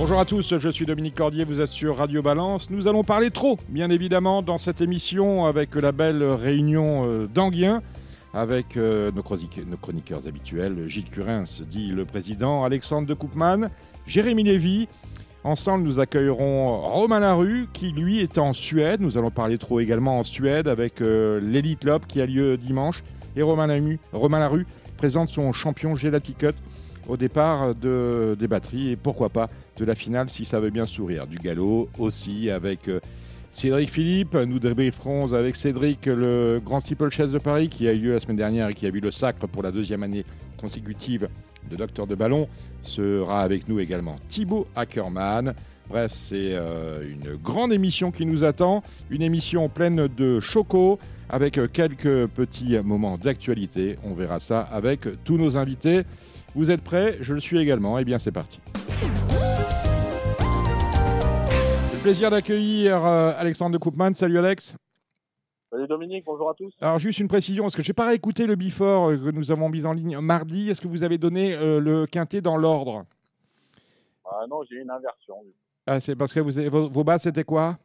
Bonjour à tous, je suis Dominique Cordier, vous êtes sur Radio Balance. Nous allons parler trop, bien évidemment, dans cette émission avec la belle réunion euh, d'Anguien, avec euh, nos, chroniqueurs, habituels, Gilles Curins, dit le président, Alexandre de Koopman, Jérémy Lévy. Ensemble, nous accueillerons Romain Larue, qui lui est en Suède. Nous allons parler trop également en Suède avec euh, l'Elite Lop qui a lieu dimanche. Et Romain, Larue présente son champion Gelati Cut au départ de, des batteries et pourquoi pas de la finale si ça veut bien sourire. Du galop aussi avec euh, Cédric Philippe. Nous débrieferons avec Cédric le Grand Steeplechase de Paris qui a eu lieu la semaine dernière et qui a vu le sacre pour la deuxième année consécutive de Docteur de Ballon. Sera avec nous également Thibaut Ackerman. Bref, c'est euh, une grande émission qui nous attend, une émission pleine de chocos avec euh, quelques petits moments d'actualité. On verra ça avec tous nos invités. Vous êtes prêts? Je le suis également. Eh bien, c'est parti. Plaisir d'accueillir euh, Alexandre de Koopman. Salut Alex. Salut Dominique, bonjour à tous. Alors juste une précision, parce que je n'ai pas réécouté le before euh, que nous avons mis en ligne mardi. Est-ce que vous avez donné euh, le quintet dans l'ordre? Ah non, j'ai une inversion. ah, C'est parce que vous avez- vos, vos bases, c'était quoi?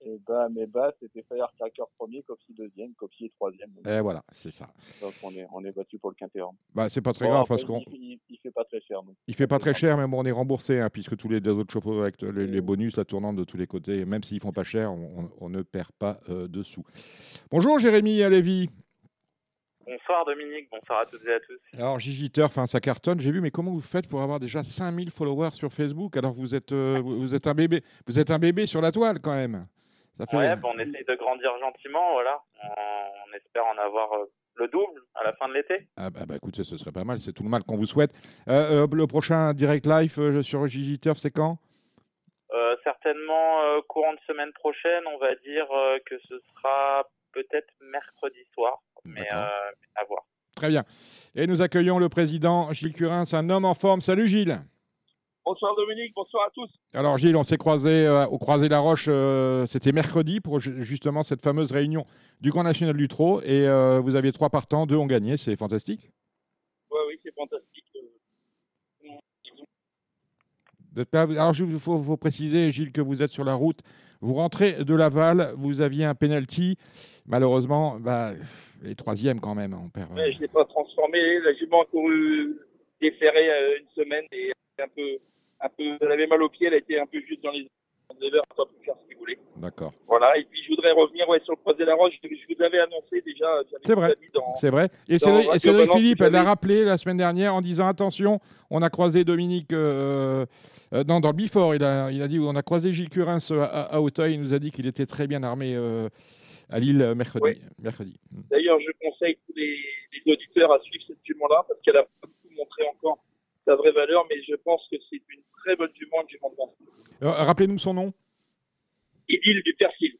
Et bah, mes bases, c'était Firecracker premier, Copsy deuxième, Copsy troisième. Eh voilà, c'est ça. Donc on est, on est battu pour le quintet rond. Bah, c'est pas très Bon, grave après, parce qu'on il, il, fait pas très cher. Donc. il fait pas très cher, mais bon, on est remboursé hein, puisque tous les autres chauffeurs avec les, les bonus, la tournante de tous les côtés, même s'ils font pas cher, on, ne perd pas euh, de sous. Bonjour Jérémy Lévy. Bonsoir Dominique, bonsoir à toutes et à tous. Alors Gigi Turf, hein, ça cartonne. J'ai vu, mais comment vous faites pour avoir déjà 5000 followers sur Facebook? Alors vous êtes, euh, vous, vous êtes un bébé, vous êtes un bébé sur la toile quand même. Ça fait. Ouais, bah, on essaye de grandir gentiment, voilà. On, on espère en avoir euh, le double à la fin de l'été. Ah bah, bah, écoutez, ce serait pas mal. C'est tout le mal qu'on vous souhaite. Euh, euh, le prochain direct live euh, sur Gigi Turf, c'est quand? Certainement courant de semaine prochaine, on va dire que ce sera peut-être mercredi soir, mais à voir. Très bien. Et nous accueillons le président Gilles Curins, un homme en forme. Salut Gilles. Bonsoir Dominique, bonsoir à tous. Alors Gilles, on s'est croisé euh, au Croisé la Roche, euh, c'était mercredi pour ju- justement cette fameuse réunion du Grand National du Trot. Et euh, vous aviez trois partants, deux ont gagné, c'est fantastique. Ouais, oui, c'est fantastique. Pas- Alors il faut, faut préciser, Gilles, que vous êtes sur la route. Vous rentrez de Laval, vous aviez un penalty. Malheureusement, bah, les troisièmes quand même. On perd. Ouais, je ne l'ai pas transformé. La jument a couru déféré une semaine et un peu, un peu, elle avait mal aux pieds, elle a été un peu juste dans les n'a pas pu faire ce qu'il voulait. D'accord. Voilà, et puis je voudrais revenir ouais, sur le croisé la roche. Je je vous avais annoncé déjà. C'est vrai. C'est vrai. Et Balance, Philippe, elle l'a rappelé la semaine dernière en disant attention, on a croisé Dominique. euh, euh, non, dans le Before, il a, il a dit on a croisé Gilles Curins euh, à, à Auteuil. Il nous a dit qu'il était très bien armé euh, à Lille mercredi. D'ailleurs, je conseille tous les, les auditeurs à suivre cette jument-là parce qu'elle a beaucoup montré encore sa vraie valeur, mais je pense que c'est une très bonne jument, de vente. Euh, Rappelez-nous son nom. Idylle du Persil.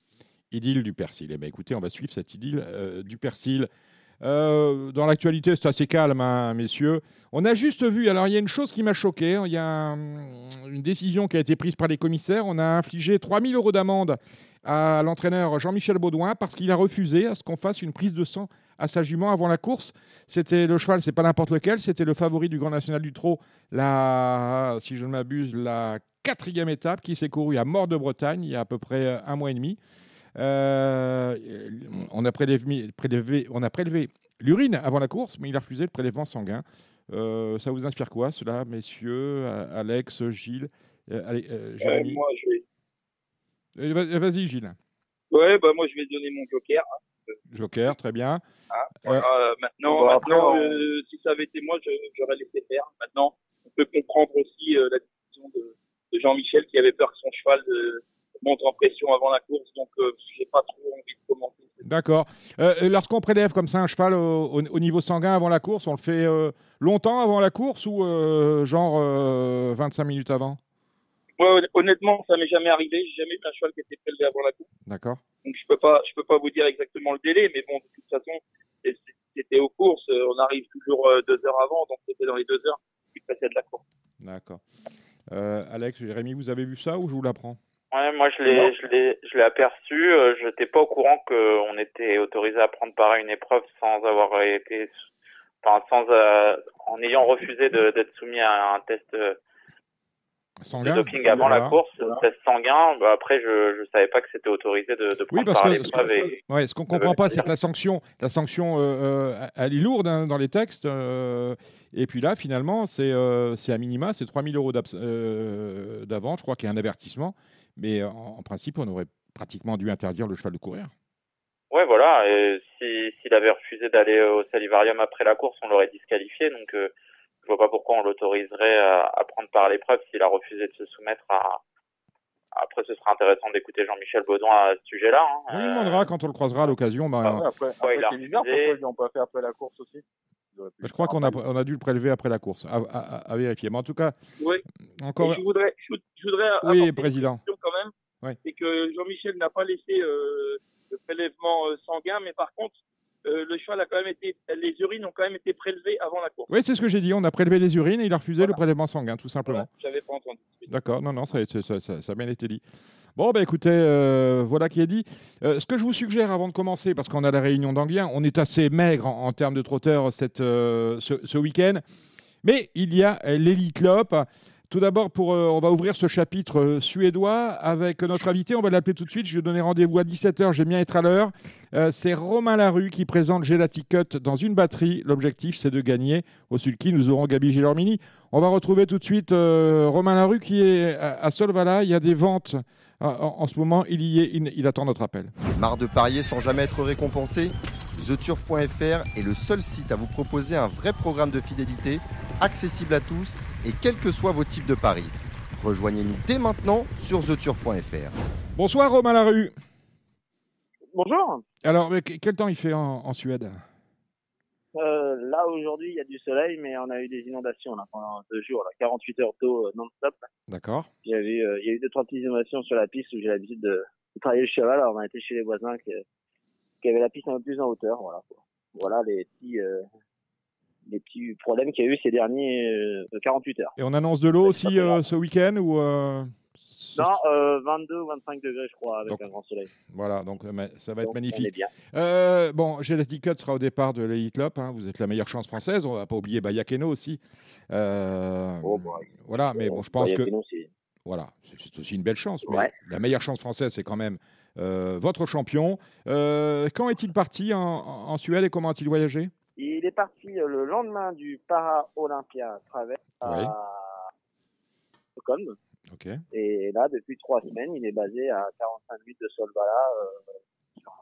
Idylle du Persil. Eh bien, écoutez, on va suivre cette idylle euh, du Persil. Euh, dans l'actualité, c'est assez calme, hein, messieurs. On a juste vu, alors il y a une chose qui m'a choqué, hein, il y a un- une décision qui a été prise par les commissaires. On a infligé 3000 euros d'amende à l'entraîneur Jean-Michel Baudouin parce qu'il a refusé à ce qu'on fasse une prise de sang à sa jument avant la course. C'était le cheval, c'est pas n'importe lequel, c'était le favori du Grand National du Trot, la, si je ne m'abuse, la quatrième étape qui s'est courue à Mort de Bretagne il y a à peu près un mois et demi. Euh, on a prélevé, prélevé- on a prélevé l'urine avant la course, mais il a refusé le prélèvement sanguin. Euh, ça vous inspire quoi, cela, messieurs, A- Alex, Gilles, euh, allez, euh, Euh, Jérémy? moi, je vais... Euh, va- Vas-y, Gilles. ouais, bah, moi, je vais donner mon joker. hein. Joker, très bien. Voilà, euh, maintenant, après, on- euh, si ça avait été moi, j'aurais laissé faire. Maintenant, on peut comprendre aussi euh, la décision de, de Jean-Michel qui avait peur que son cheval euh, monte en pression avant la course. Donc, euh, j'ai pas trop envie de commenter. D'accord. Euh, euh, Lorsqu'on prélève comme ça un cheval au, au- au niveau sanguin avant la course, on le fait euh, longtemps avant la course ou genre euh, 25 minutes avant? Honnêtement, ça m'est jamais arrivé. J'ai jamais eu un cheval qui était prélevé avant la course. D'accord. Donc, je peux pas, je peux pas vous dire exactement le délai, mais bon, de toute façon, c'était aux courses. On arrive toujours deux heures avant, donc c'était dans les deux heures qui précèdent la course. D'accord. Alex, Jérémy, vous avez vu ça ou je vous l'apprends? Ouais, moi je l'ai, je l'ai, je l'ai aperçu. Euh, je n'étais pas au courant qu'on était autorisé à prendre part à une épreuve sans avoir été, enfin sans, euh, en ayant refusé de- d'être soumis à un test euh, de Sanguin doping avant Voilà. la course, Voilà. test sanguin. Bah, après, je je savais pas que c'était autorisé de, de prendre parce part à l'épreuve. Et... Ouais, ce qu'on Ça comprend pas, c'est que la sanction, la sanction, euh, elle est lourde hein, dans les textes. euh, et puis là, finalement, c'est euh, c'est à minima, c'est 3000 euros d'abs- euh, d'avance. Je crois qu'il y a un avertissement. Mais euh, en, en principe, on aurait pratiquement dû interdire le cheval de courir. Ouais, voilà. Et si s'il avait refusé d'aller au salivarium après la course, on l'aurait disqualifié. Donc, euh, je vois pas pourquoi on l'autoriserait à, à prendre part à l'épreuve s'il a refusé de se soumettre à. Après, ce sera intéressant d'écouter Jean-Michel Baudouin à ce sujet-là. hein. On lui demandera quand on le croisera à l'occasion. ben, Ah Ouais, après, Pourquoi il après, a c'est bizarre, refusé pourquoi ils l'ont pas fait après la course aussi je crois qu'on a, après. on a dû le prélever après la course, à, à- à- à vérifier. Mais en tout cas, Oui. encore. Et je voudrais, je, je voudrais Oui, une président. quand même. C'est que Jean-Michel n'a pas laissé euh, le prélèvement euh, sanguin, mais par contre, euh, le cheval a quand même été, les urines ont quand même été prélevées avant la course. Oui, c'est ce que j'ai dit. On a prélevé les urines et il a refusé Voilà. le prélèvement sanguin, tout simplement. Voilà, J'avais pas entendu. D'accord, non, non, ça, ça, ça- ça- ça a bien été dit. Bon, bah, écoutez, euh, voilà qui est dit. Euh, ce que je vous suggère avant de commencer, parce qu'on a la réunion d'Anguien, on est assez maigre en, termes de trotteurs euh, ce, week-end, mais il y a l'Elite Lop. Tout d'abord, pour, on va ouvrir ce chapitre suédois avec notre invité. On va l'appeler tout de suite. Je vais donner rendez-vous à 17h. J'aime bien être à l'heure. C'est Romain Larue qui présente Gelati Cut dans une batterie. L'objectif, c'est de gagner. Au sulky, nous aurons Gabi Gilormini. On va retrouver tout de suite Romain Larue qui est à Solvala. Il y a des ventes en, en- ce moment. Il y est. Il, il attend notre appel. Marre de parier sans jamais être récompensé? TheTurf.fr est le seul site à vous proposer un vrai programme de fidélité, accessible à tous et quels que soient vos types de paris. Rejoignez-nous dès maintenant sur TheTurf.fr. Bonsoir Romain Larue. Bonjour. Alors, quel temps il fait en, en Suède? Là aujourd'hui il y a du soleil, mais on a eu des inondations là, pendant deux jours, là, 48 heures d'eau euh, non-stop. D'accord. Il y a eu, euh, il y a eu deux trois petites inondations sur la piste où j'ai l'habitude de, de travailler le cheval. Alors on a été chez les voisins qui, qui avaient la piste un peu plus en hauteur. Voilà. quoi. Voilà les petits, euh, les petits problèmes qu'il y a eu ces derniers euh, 48 heures. Et on annonce de l'eau aussi euh, ce week-end ou euh, Non, euh, 22 ou 25 degrés je crois avec Donc, un grand soleil. Voilà, donc euh, ça va être Donc, On est magnifique. bien. Euh, bon, Gelati Cut sera au départ de l'Elite Lop. hein. Vous êtes la meilleure chance française. On va pas oublier Bayakeno aussi. Euh, Oh, bah, voilà, mais bon, je pense Ouais, que voilà, c'est aussi une belle chance. Mais Ouais. la meilleure chance française, c'est quand même votre champion. Quand est-il parti en, en Suède et comment a-t-il voyagé? Il est parti le lendemain du Para-Olympia Traverse Oui. à Stockholm. Et là, depuis trois semaines, il est basé à 45 minutes de Solvala, euh, sur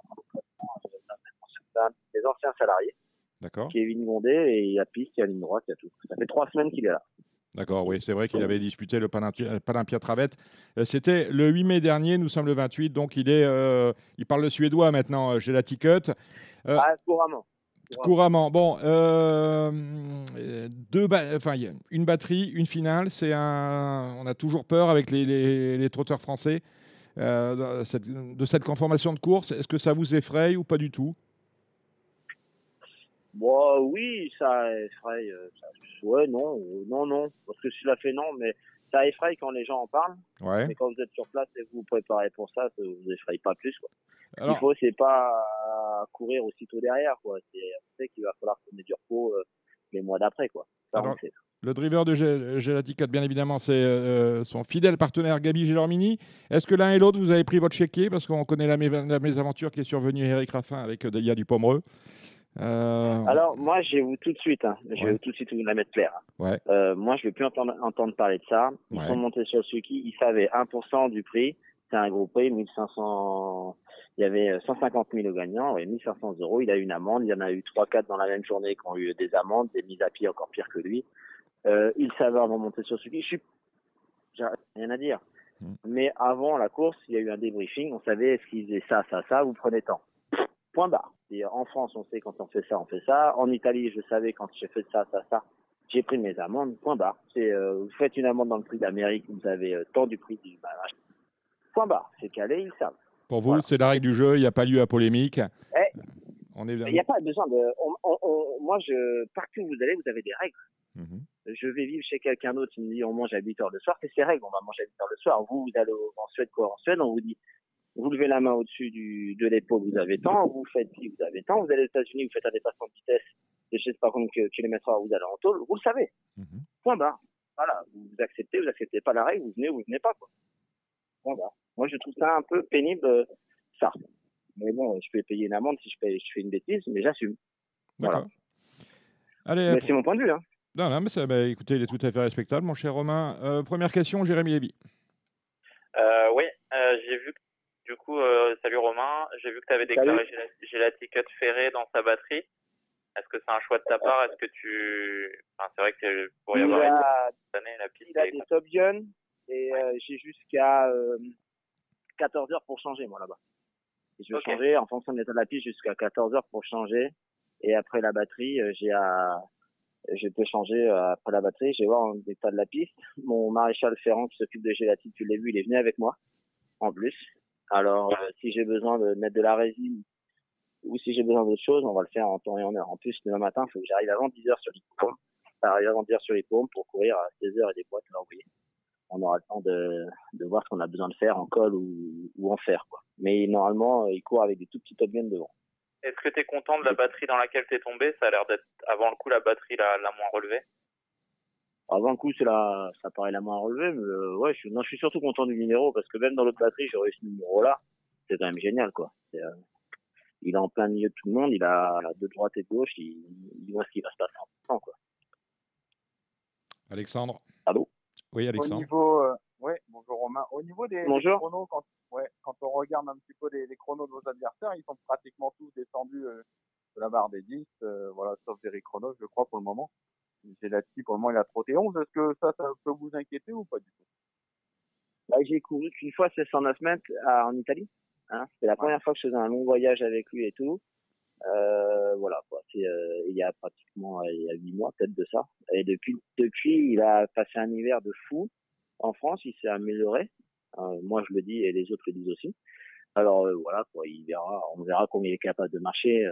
un des anciens salariés, D'accord. Kevin Gondé, et il y a piste, il y a ligne droite, il y a tout. Ça fait trois semaines qu'il est là. D'accord, oui, c'est vrai qu'il avait disputé le Palympia, Palympia Travette. Euh, C'était le 8 mai dernier, nous sommes le 28, donc il est, euh, il parle le suédois maintenant, euh, Gelati Cut. Euh, Ah, couramment. Couramment. Bon, euh, deux enfin, une batterie, une finale. C'est un. On a toujours peur avec les, les- les trotteurs français euh, de cette, de cette conformation de course. Est-ce que ça vous effraie ou pas du tout? Bon, oui, ça effraie. euh, ça- ouais, non, non, non. Parce que si je la fais, non, mais ça effraie quand les gens en parlent. Ouais. Mais quand vous êtes sur place et que vous vous préparez pour ça, ça vous effraie pas plus. Quoi. Alors, qu'il faut, c'est pas courir aussitôt derrière. Quoi. C'est, qu'il va falloir tourner du repos euh, les mois d'après. Quoi. Ça, on Alors, le driver de Gel- Gelati Cut, bien évidemment, c'est euh, son fidèle partenaire Gabi Gélormini. Est-ce que l'un et l'autre, vous avez pris votre chéquier? Parce qu'on connaît la, mé- la mésaventure qui est survenue à Eric Raffin avec euh, Delia Dupomereux. Euh, Alors, moi, je vais vous tout de suite, hein, je Ouais. tout de suite vous la mettre claire. Ouais. Euh, moi, je vais plus entendre, entendre parler de ça. Ils Ouais. sont montés sur le Suki, ils savaient 1% du prix. C'est un gros prix, 1500. Il y avait euh, 150 000 au gagnant, et 1500 euros. Il a eu une amende. Il y en a eu 3-4 dans la même journée qui ont eu des amendes, des mises à pied encore pires que lui. Euh, il savait avant de monter sur le Suki. Je suis, j'ai rien à dire. Mm. Mais avant la course, il y a eu un débriefing. On savait est-ce qu'il faisait ça, ça, ça? Vous prenez temps. Point barre. En France, on sait quand on fait ça, on fait ça. En Italie, je savais quand j'ai fait ça, ça, ça. J'ai pris mes amendes. Point barre. C'est, euh, vous faites une amende dans le prix d'Amérique, vous avez euh, tant du prix du bah, machin. Point barre. C'est calé, ils savent. Pour vous, Voilà. c'est la règle du jeu, il n'y a pas lieu à polémique. Eh, On est Il n'y a pas besoin de. on- on- on- moi, je, partout où vous allez, vous avez des règles. Mhm. Je vais vivre chez quelqu'un d'autre, il me dit on mange à 8 heures le soir, c'est ses règles, on va manger à 8 heures le soir. Vous, vous allez en Suède, quoi, en Suède, on vous dit, vous levez la main au-dessus du, de l'épaule, vous avez tant, vous faites ci, vous avez tant, vous allez aux États-Unis, vous faites un dépassement de vitesse, de je sais pas combien de kilomètres heure, vous allez en tôle, vous le savez. Mhm. Point barre. Voilà, vous acceptez, vous acceptez pas la règle, vous venez ou vous venez pas, quoi. Point barre. Moi, je trouve ça un peu pénible, euh, ça. Mais bon, je peux payer une amende si je, paye, je fais une bêtise, mais j'assume. D'accord. Voilà. Allez, Mais c'est mon point de vue, hein. non, non, mais ça, bah, écoutez, il est tout à fait respectable, mon cher Romain. Euh, première question, Jérémy Lévy. Euh, oui, euh, j'ai vu, que- du coup, euh, salut Romain, j'ai vu que tu avais déclaré la ticket ferrée dans sa batterie. Est-ce que c'est un choix de ta part? Est-ce que tu... Enfin, c'est vrai que pour y avoir été a, cette année, la piste il a des top guns et euh, j'ai jusqu'à euh, 14 heures pour changer, moi, là-bas. Je vais changer en fonction de l'état de la piste jusqu'à 14 heures pour changer. Et après la batterie, euh, j'ai à, je peux changer euh, après la batterie. Je vais voir l'état de la piste. Mon maréchal Ferrand qui s'occupe de gélatine, tu l'as vu, il est venu avec moi, en plus. Alors, euh, si j'ai besoin de mettre de la résine ou si j'ai besoin d'autre chose, on va le faire en temps et en heure. En plus, demain matin, il faut que j'arrive avant 10 heures sur l'hippodrome. J'arrive avant 10 heures sur l'hippodrome pour courir à 16 heures et des boîtes à l'envoyer. On aura le temps de, de voir ce qu'on a besoin de faire en col ou, ou en fer, quoi. Mais normalement, euh, il court avec des tout petits top devant. Est-ce que tu es content de la batterie dans laquelle tu es tombé? Ça a l'air d'être, avant le coup, la batterie la, la moins relevée. Avant le coup, c'est la, ça paraît la main relevée, mais euh, ouais, je suis, non, je suis surtout content du numéro parce que même dans l'autre batterie, j'ai réussi ce numéro-là. C'est quand même génial, quoi. C'est, euh, il est en plein milieu de tout le monde, il a de droite et de gauche, il, il voit ce qui va se passer en temps, quoi. Alexandre? Allô? Oui, Au Alexandre. niveau, euh, ouais, bonjour Romain. Au niveau des, chronos, quand, ouais, quand on regarde un petit peu les, les chronos de vos adversaires, ils sont pratiquement tous descendus euh, de la barre des 10, euh, voilà, sauf Eric Chronos, je crois, pour le moment. J'ai là-dessus, pour le moment, il a trotté 11. Est-ce que ça, ça peut vous inquiéter ou pas du tout? Bah, j'ai couru qu'une fois 709 mètres à- en Italie. Hein. C'était la première fois que je faisais un long voyage avec lui et tout. Euh, voilà, quoi. C'est euh, il y a pratiquement euh, il y a huit mois peut-être de ça. Et depuis depuis, il a passé un hiver de fou en France. Il s'est amélioré. Euh, moi, je le dis et les autres le disent aussi. Alors euh, voilà, quoi. Il verra, on verra combien il est capable de marcher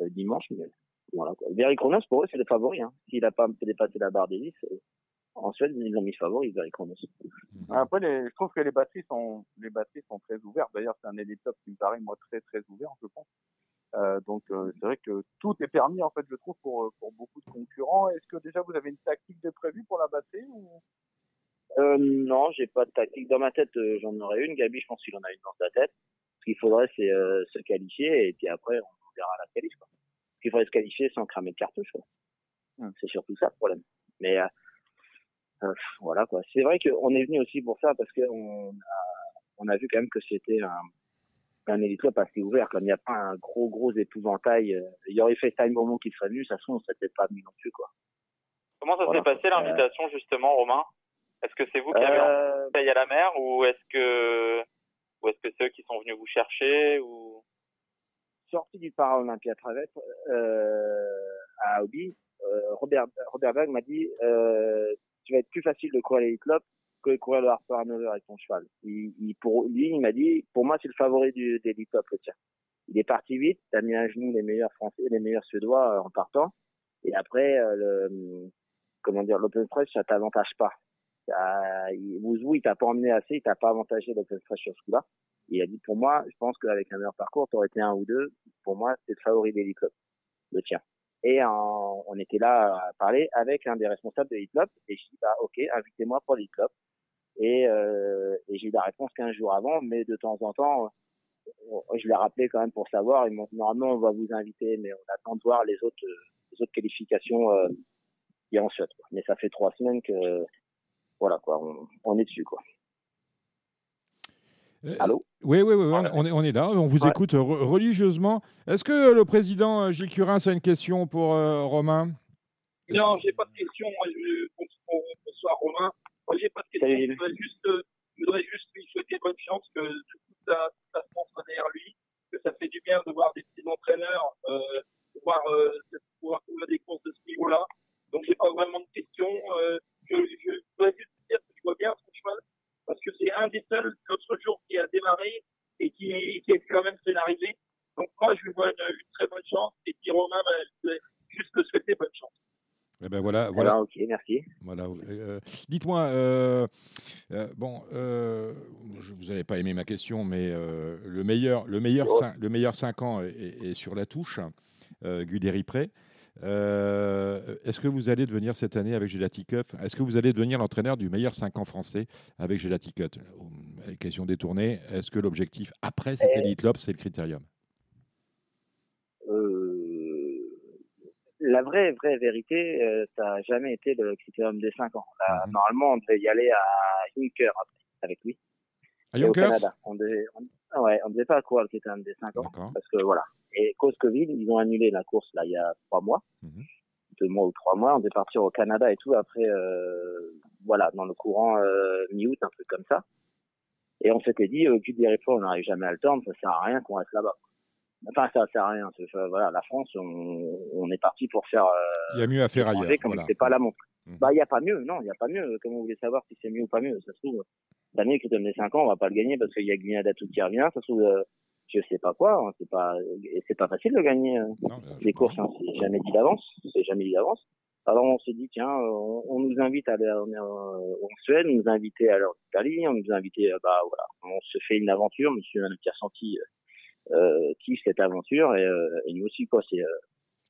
dimanche. Mais voilà, quoi. Kronos pour eux, c'est le favori. Hein. S'il a pas dépassé la barre des 10, euh, en Suède, ils l'ont mis favori, Very Kronos. Après, les, je trouve que les batteries sont, les batteries sont très ouvertes. D'ailleurs, c'est un hélicoptère qui me paraît, moi, très, très ouvert, je pense. Euh, donc, euh, c'est vrai que tout est permis, en fait, je trouve, pour, euh, pour beaucoup de concurrents. Est-ce que déjà vous avez une tactique de prévu pour la batterie ou... Euh, non, j'ai pas de tactique dans ma tête. euh, J'en aurais une. Gabi, je pense qu'il en a une dans sa tête. Ce qu'il faudrait, c'est euh, se qualifier et puis après, on verra la qualif. Quoi. Qu'il faudrait se qualifier sans cramer de cartouche. C'est surtout ça le problème. Mais euh, euh, voilà quoi. C'est vrai qu'on est venu aussi pour ça parce qu'on a, on a vu quand même que c'était un, un hélicoptère assez ouvert. Comme il n'y a pas un gros gros épouvantail, euh, il y aurait fait Time Moment qui serait venu, ça se trouve, on serait peut-être pas venu non plus quoi. Comment ça Voilà. s'est passé l'invitation, justement, Romain? Est-ce que c'est vous qui avez Euh, envoyé à la mer ou est-ce que, ou est-ce que c'est eux qui sont venus vous chercher ou... sorti du Paralympia Travet euh, à Hobby, euh, Robert, Robert Berg m'a dit euh, tu vas être plus facile de courir les clubs que de courir le Harper Hanover avec ton cheval. Il, lui, il m'a dit pour moi c'est le favori du, des Club, le tien. Il est parti vite, t'as mis à genoux les meilleurs Français, les meilleurs Suédois euh, en partant, et après comment dire l'Open Fresh ça t'avantage pas. Wouzou, il t'a pas emmené assez, il t'a pas avantagé l'Open Fresh sur ce coup-là. Il a dit pour moi, je pense qu'avec un meilleur parcours, t'aurais été un ou deux. Pour moi, c'est le favori Club, le tien. Et on était là à parler avec un des responsables de Club et je dis bah ok, invitez-moi pour Club. Et, euh, et j'ai eu la réponse 15 jours avant, mais de temps en temps, euh, je l'ai rappelé quand même pour savoir. Ils m'ont dit normalement on va vous inviter, mais on attend de voir les autres les autres qualifications euh, a en. Mais ça fait trois semaines que voilà quoi, on, on est dessus quoi. Euh, Allô Oui, oui, oui, on, on est, on est là, on vous Ouais. écoute re- religieusement. Est-ce que le président euh, Gilles Curin a une question pour euh, Romain? Non, j'ai pas de question. Moi, je, bonsoir, Romain. Moi, j'ai pas de question. Je voudrais juste, euh, je voudrais juste lui souhaiter bonne chance, que toute sa, toute France soit derrière lui, que ça fait du bien de voir des petits entraîneurs, euh, de voir, euh, de pouvoir courir des courses de ce niveau-là. Donc, j'ai pas vraiment de questions. Euh, je, je voudrais juste un des seuls l'autre jour qui a démarré et qui, qui est quand même scénarisé. Donc moi, je lui vois une, très bonne chance. Et puis Romain, bah, juste te souhaiter bonne chance. Eh ben voilà, voilà. Eh ben, ok, merci. Voilà. Euh, dites-moi, euh, euh, bon, euh, je, vous n'allez pas aimer ma question, mais le meilleur, le meilleur, oh. le meilleur 5 ans est, sur la touche, Guderi Pré. Euh, Est-ce que vous allez devenir cette année avec Gelati Cup? Est-ce que vous allez devenir l'entraîneur du meilleur 5 ans français avec Gelati Cup? Euh, Question détournée. Est-ce que l'objectif après cette. Elite Lob, c'est le critérium? Euh, la vraie, vraie vérité, euh, ça n'a jamais été le critérium des 5 ans. Là, Mhm. Normalement, on devait y aller à Juncker après, avec lui. À Yonkers? Canada. On devait, on, ouais, on devait pas courir le critérium des 5 ans. Parce que voilà. Et cause Covid, ils ont annulé la course là il y a trois mois. Mhm. Deux mois ou trois mois. On devait partir au Canada et tout après, euh, voilà, dans le courant euh, mi-août, un truc comme ça. Et on s'était dit, au cul des on n'arrive jamais à le tendre, ça sert à rien qu'on reste là-bas. Enfin, ça sert à rien. Voilà, la France, on, on est parti pour faire euh, Il y a mieux à faire ailleurs. manger comme Voilà. c'est pas la montre. Mhm. Bah, il n'y a pas mieux, non, il n'y a pas mieux. Comment vous voulez savoir si c'est mieux ou pas mieux Ça se trouve, l'année qui donne les 5 ans, on va pas le gagner parce qu'il y a Guyana tout qui revient. Ça se trouve, euh, je sais pas quoi, hein, c'est pas, c'est pas facile de gagner euh, Non, euh, les courses, hein, c'est jamais dit d'avance, c'est jamais dit d'avance. Alors on s'est dit, tiens, euh, on, on nous invite à aller en, Suède, on nous a invités à aller en Italie, on nous a invités, euh, bah voilà, on se fait une aventure, monsieur Pierre-Santi euh, kiffe cette aventure et, euh, et nous aussi, quoi, c'est, euh,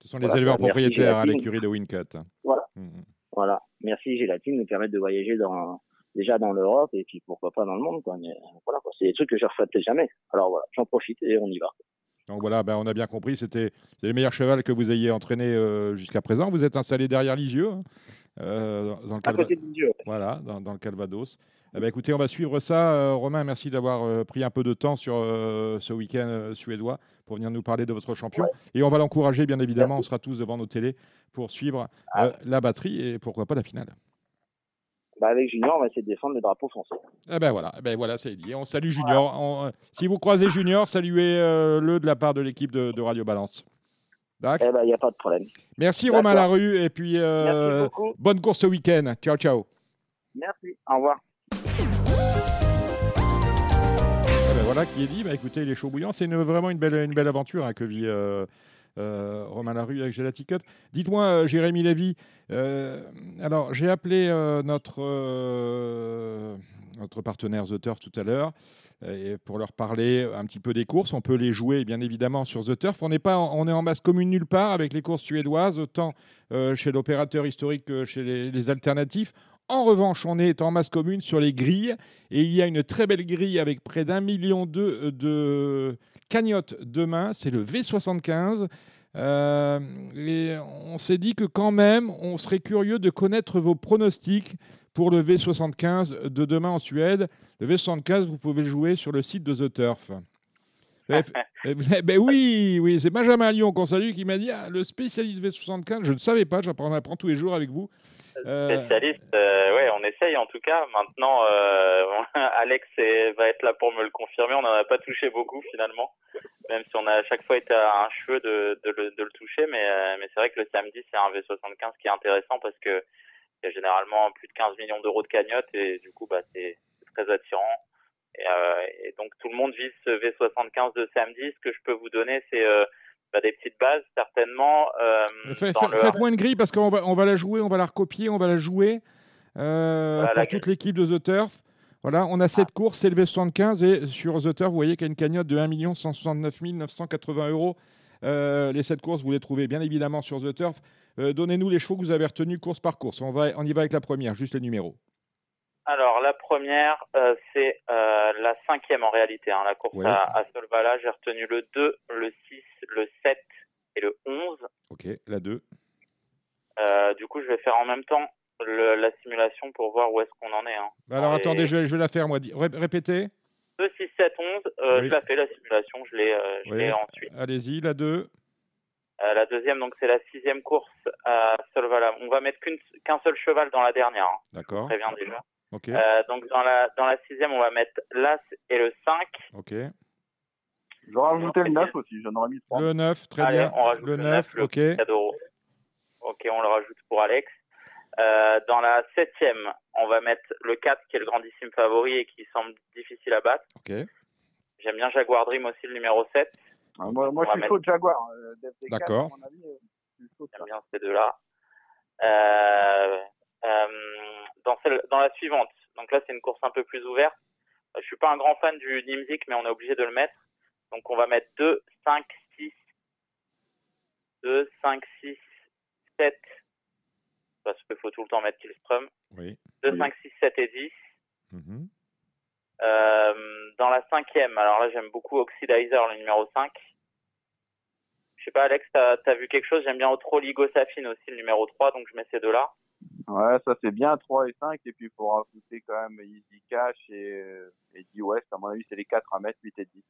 Ce sont les éleveurs merci, propriétaires à Gélatine. l'écurie de Wincut. Voilà. Mhm. Voilà. Merci Gélatine nous permettre de voyager dans déjà dans l'Europe et puis pourquoi pas dans le monde quoi. Mais euh, voilà quoi. C'est des trucs que je referai peut-être jamais. Alors voilà, j'en profite et on y va. Donc voilà, ben, on a bien compris, c'était c'est le meilleur cheval que vous ayez entraîné euh, jusqu'à présent. Vous êtes installé derrière Lisieux, hein, euh, dans, le Calva- Dieu. voilà, dans, dans le Calvados. Eh ben, écoutez, on va suivre ça. Euh, Romain, merci d'avoir euh, pris un peu de temps sur euh, ce week-end suédois pour venir nous parler de votre champion. Et on va l'encourager, bien évidemment. On sera tous devant nos télés pour suivre Ah. la batterie et pourquoi pas la finale. Bah avec Junior, on va essayer de défendre le drapeau français. Eh ben voilà, eh ben voilà, c'est dit. On salue Junior. On, si vous croisez Junior, saluez-le de la part de l'équipe de, de Radio Balance. D'accord Eh ben il y a pas de problème. Merci. Romain Larue et puis euh, bonne course ce week-end. Ciao ciao. Merci. Au revoir. Voilà qui est dit. Bah, écoutez, il est chaud bouillant. C'est vraiment une belle, une belle aventure hein, que vit euh, euh, Romain Larue avec Gelati Cup. Dites-moi, euh, Jérémy Lévy, alors j'ai appelé notre, notre partenaire The Turf tout à l'heure pour leur parler un petit peu des courses. On peut les jouer bien évidemment sur The Turf. On n'est pas, on est en masse commune nulle part avec les courses suédoises, autant chez l'opérateur historique que chez les, les alternatifs. En revanche, on est en masse commune sur les grilles et il y a une très belle grille avec près d'un million de, de cagnottes demain. C'est le V75. Euh, et on s'est dit que quand même, on serait curieux de connaître vos pronostics pour le V75 de demain en Suède. Le V75, vous pouvez le jouer sur le site de The Turf. Ben oui, oui, c'est Benjamin Lyon qu'on salue qui m'a dit ah, le spécialiste V75. Je ne savais pas, j'apprends apprends tous les jours avec vous. Spécialiste, euh, ouais, on essaye en tout cas. Maintenant, euh, Alex est- va être là pour me le confirmer. On n'en a pas touché beaucoup finalement, même si on a à chaque fois été à un cheveu de, de, le, de le toucher. Mais, euh, mais c'est vrai que le samedi, c'est un V75 qui est intéressant parce que il y a généralement plus de 15 millions d'euros de cagnotte et du coup, bah, c'est très attirant. Et, euh, et donc tout le monde vise ce V75 de samedi. Ce que je peux vous donner, c'est euh, bah, des petites bases certainement. Faites- le- Faites-moi une grille parce qu'on va, on va la jouer, on va la recopier, on va la jouer euh, Voilà, pour la toute l'équipe de The Turf. Voilà, on a cette course, c'est le V75 et sur The Turf, vous voyez qu'il y a une cagnotte de 1 169 980 euros. Euh, les sept courses, vous les trouvez bien évidemment sur The Turf. Euh, Donnez-nous les chevaux que vous avez retenus course par course. On, va, on y va avec la première, juste les numéros. Alors la première, euh, c'est euh, la cinquième en réalité. Hein, la course Ouais. à, à Solvala, j'ai retenu le 2, le 6, le 7 et le 11. Ok, la 2. Euh, du coup, je vais faire en même temps le- la simulation pour voir où est-ce qu'on en est. Hein. Alors Dans attendez, je, vais- je vais la faire moi. Répétez. 2, 6, 7, 11, euh, Oui. je la fais la simulation, je l'ai euh, Oui. ensuite. Allez-y, la 2. Euh, la deuxième, donc c'est la sixième course à Solvala. On va mettre qu'un seul cheval dans la dernière. Hein. D'accord. Très bien déjà. Ok. Euh, donc dans la dans la sixième, on va mettre l'As et le 5. Ok. J'aurais rajouté le 9 aussi, j'en aurais mis 3. Le 9, très Allez, bien. on rajoute Le le 9, 9, le ok. cadeau. Ok, on le rajoute pour Alex. Euh, dans la septième, on va mettre le 4 qui est le grandissime favori et qui semble difficile à battre. Ok. J'aime bien Jaguar Dream aussi, le numéro 7. Ah, moi, moi je suis mettre- chaud de Jaguar. euh, DFD4, D'accord. euh. J'aime bien ces deux-là. Euh, dans, celle, dans la suivante, donc là c'est une course un peu plus ouverte. Euh, Je suis pas un grand fan du Nimzik, mais on est obligé de le mettre. Donc on va mettre 2, 5, 6, 2, 5, 6, 7, parce qu'il faut tout le temps mettre Killstrom. Oui. 2, Oui. 5, 6, 7 et 10. Mhm. Euh, dans la cinquième, alors là j'aime beaucoup Oxidizer, le numéro 5. Je sais pas Alex, t'as as vu quelque chose? J'aime bien Otro Ligo Safine aussi, le numéro 3, donc je mets ces deux-là. Ouais, ça c'est bien, 3 et 5, et puis il faut rajouter quand même Easy Cash et, euh, et D-West, à mon avis c'est les 4 à mettre, 8 et 10.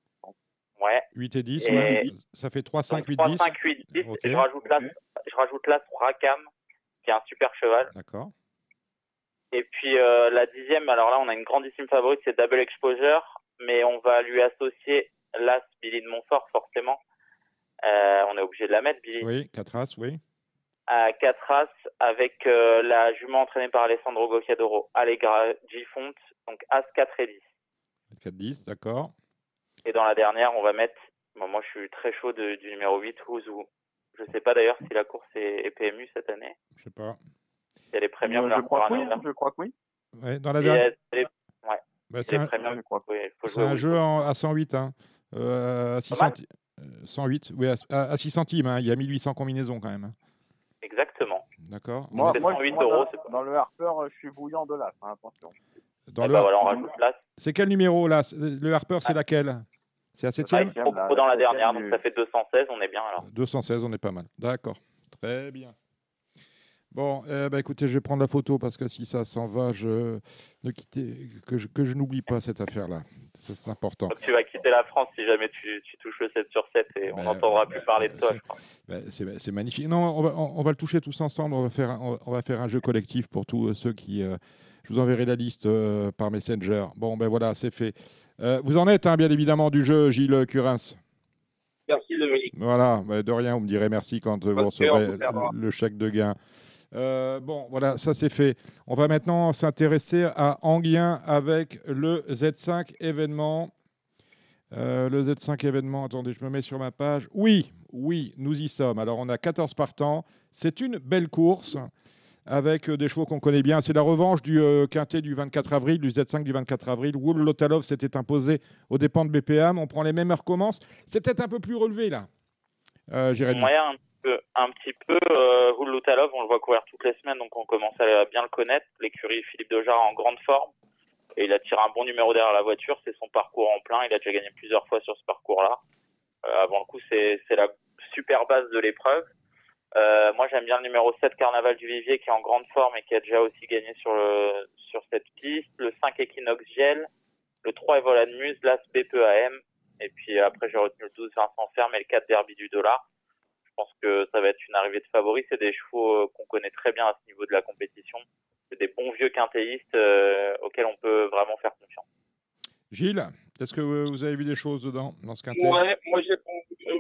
Ouais. 8 et 10, Et- ouais. ça fait 3, 5, Donc, 8, 3, 10. 5, 8, 10. Ok. Et je rajoute là, je rajoute là Rakam, qui est un super cheval. D'accord. Et puis euh, la dixième, alors là on a une grandissime favorite, c'est Double Exposure, mais on va lui associer l'As Billy de Montfort forcément. Euh, on est obligé de la mettre, Billy. Oui, 4 As, oui. À 4 As avec euh, la jument entraînée par Alessandro Gocciadoro, Allegra Gifont, donc As 4 et 10. 4, 10, d'accord. Et dans la dernière, on va mettre, bon, moi je suis très chaud de- du numéro 8, Who's Who. Je sais pas d'ailleurs si la course est, est PMU cette année. Je sais pas. Si elle est premium, Euh, là, je crois oui, hein, je crois que oui. Ouais, dans la Et, dernière. elle est- bah, c'est un, premium, je crois que oui, c'est un jeu en- à 108, hein. Euh, à 6 Pas mal. centi- euh, 108, oui, à, à- à 6 centimes. hein. Il y a 1800 combinaisons quand même. Exactement. D'accord. Moi, C'est moi, 108 moi, euros, dans, c'est pas- dans le Harper, euh, je suis bouillant de l'as, hein, attention. Dans Et le, bah voilà, on rajoute l'As. C'est quel numéro là? Le Harper, c'est Ah. laquelle? C'est la Ouais, 7 Septième, trop- la- trop dans la dernière, du- donc ça fait 216, on est bien alors. 216, on est pas mal. D'accord. Très bien. Bon, ben, écoutez, je vais prendre la photo parce que si ça s'en va, je ne que je, que je n'oublie pas cette affaire-là. Ça, c'est important. Tu vas quitter la France si jamais tu, tu touches le 7 sur 7 et on Ben, n'entendra ben, plus parler de toi, c'est- je crois. Ben, c'est c'est magnifique. Non, on va, on, on va le toucher tous ensemble. On va faire, un, on va- on va faire un jeu collectif pour tous euh, ceux qui. euh, je vous enverrai la liste euh, par Messenger. Bon, ben voilà, c'est fait. Euh, vous en êtes, hein, bien évidemment, du jeu, Gilles Curins. Merci Dominique. Voilà, de rien, vous me direz merci quand euh, vous recevrez le chèque de gain. Euh, bon, voilà, ça c'est fait. On va maintenant s'intéresser à Anguien avec le Z5 événement. Euh, le Z5 événement, attendez, je me mets sur ma page. Oui, oui, nous y sommes. Alors, on a 14 partants. C'est une belle course avec euh, des chevaux qu'on connaît bien. C'est la revanche du quintet du 24 avril, du Z5 du 24 avril. Wool Lotalov s'était imposé aux dépens de BPM. On prend les mêmes heures commence. C'est peut-être un peu plus relevé là. Euh, un petit peu. Euh, Hulutalov, on le voit courir toutes les semaines, donc on commence à bien le connaître. L'écurie Philippe Dejar en grande forme. Et il a tiré un bon numéro derrière la voiture. C'est son parcours en plein. Il a déjà gagné plusieurs fois sur ce parcours-là. Euh, avant le coup, c'est la super base de l'épreuve. Euh, moi, j'aime bien le numéro 7, Carnaval du Vivier, qui est en grande forme et qui a déjà aussi gagné sur, le, sur cette piste. Le 5, Equinox Giel. Le 3, Evola de Muse. L'As BPAM. Et puis après, j'ai retenu le 12, Vincent Ferme et le 4, Derby du Dollar. Je pense que ça va être une arrivée de favoris. C'est des chevaux euh, qu'on connaît très bien à ce niveau de la compétition. C'est des bons vieux quintéistes euh, auxquels on peut vraiment faire confiance. Gilles, est-ce que vous avez vu des choses dedans, dans ce quintet? Ouais, moi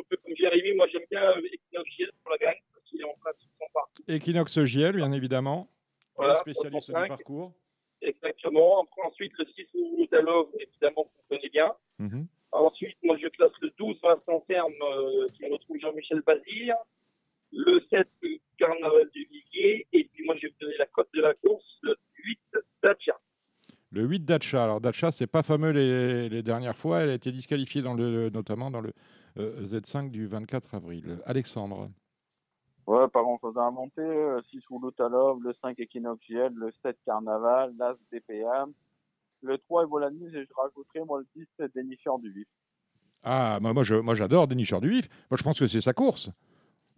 peu comme Jérémy, moi j'aime bien euh, Equinox Giel pour la gagne, parce qu'il est en place sur son parcours. Equinox GL, bien évidemment. Voilà, spécialiste du 65. parcours. Exactement. Ensuite, le 6 Outalov, évidemment, qu'on connaît bien. Mhm. Ensuite, moi, je classe le 12 Vincent Ferme, euh, qui retrouve Jean-Michel Bazir. Le 7 Carnaval du Vivier. Et puis, moi, je vais donner la cote de la course, le 8 Dacia. Le 8 Dacha. Alors Dacha, c'est pas fameux les, les dernières fois. Elle a été disqualifiée dans le, notamment dans le euh, Z5 du 24 avril. Alexandre. Ouais, pas grand chose à inventer. euh, 6 Wulutalov, le 5 Equinox GL, le 7 Carnaval, l'As DPM, le 3 Evola de Muse et je rajouterai moi le 10 Dénicheur du Vif. Ah, moi, moi, je- moi j'adore Dénicheur du Vif. Moi, je pense que c'est sa course.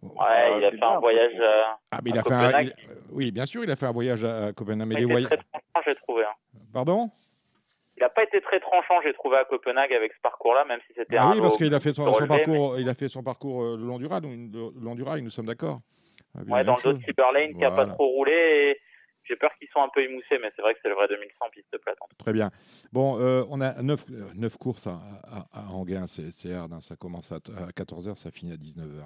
Ouais, Ah, il a fait un voyage. euh, Ah, mais il À a fait un. Copenhague. il- euh, oui, bien sûr, il a fait un voyage à, à Copenhague. Mais il les très tranchant, j'ai trouvé. hein. Pardon? Il n'a pas été très tranchant, j'ai trouvé à Copenhague avec ce parcours-là, même si c'était Ah un oui, parce qu'il a fait son, de parcours. Il a fait son parcours euh, le long du rail. nous- Le long du rail, nous sommes d'accord. Ah, Ouais, dans le dos de. Cyberlane qui a pas Voilà. trop roulé. Et j'ai peur qu'ils soient un peu émoussés, mais c'est vrai que c'est le vrai 2100 piste plate. Très bien. Bon, euh, on a 9, courses à, à, à Anguin, c'est hard, hein, ça commence à, 14h, ça finit à 19h.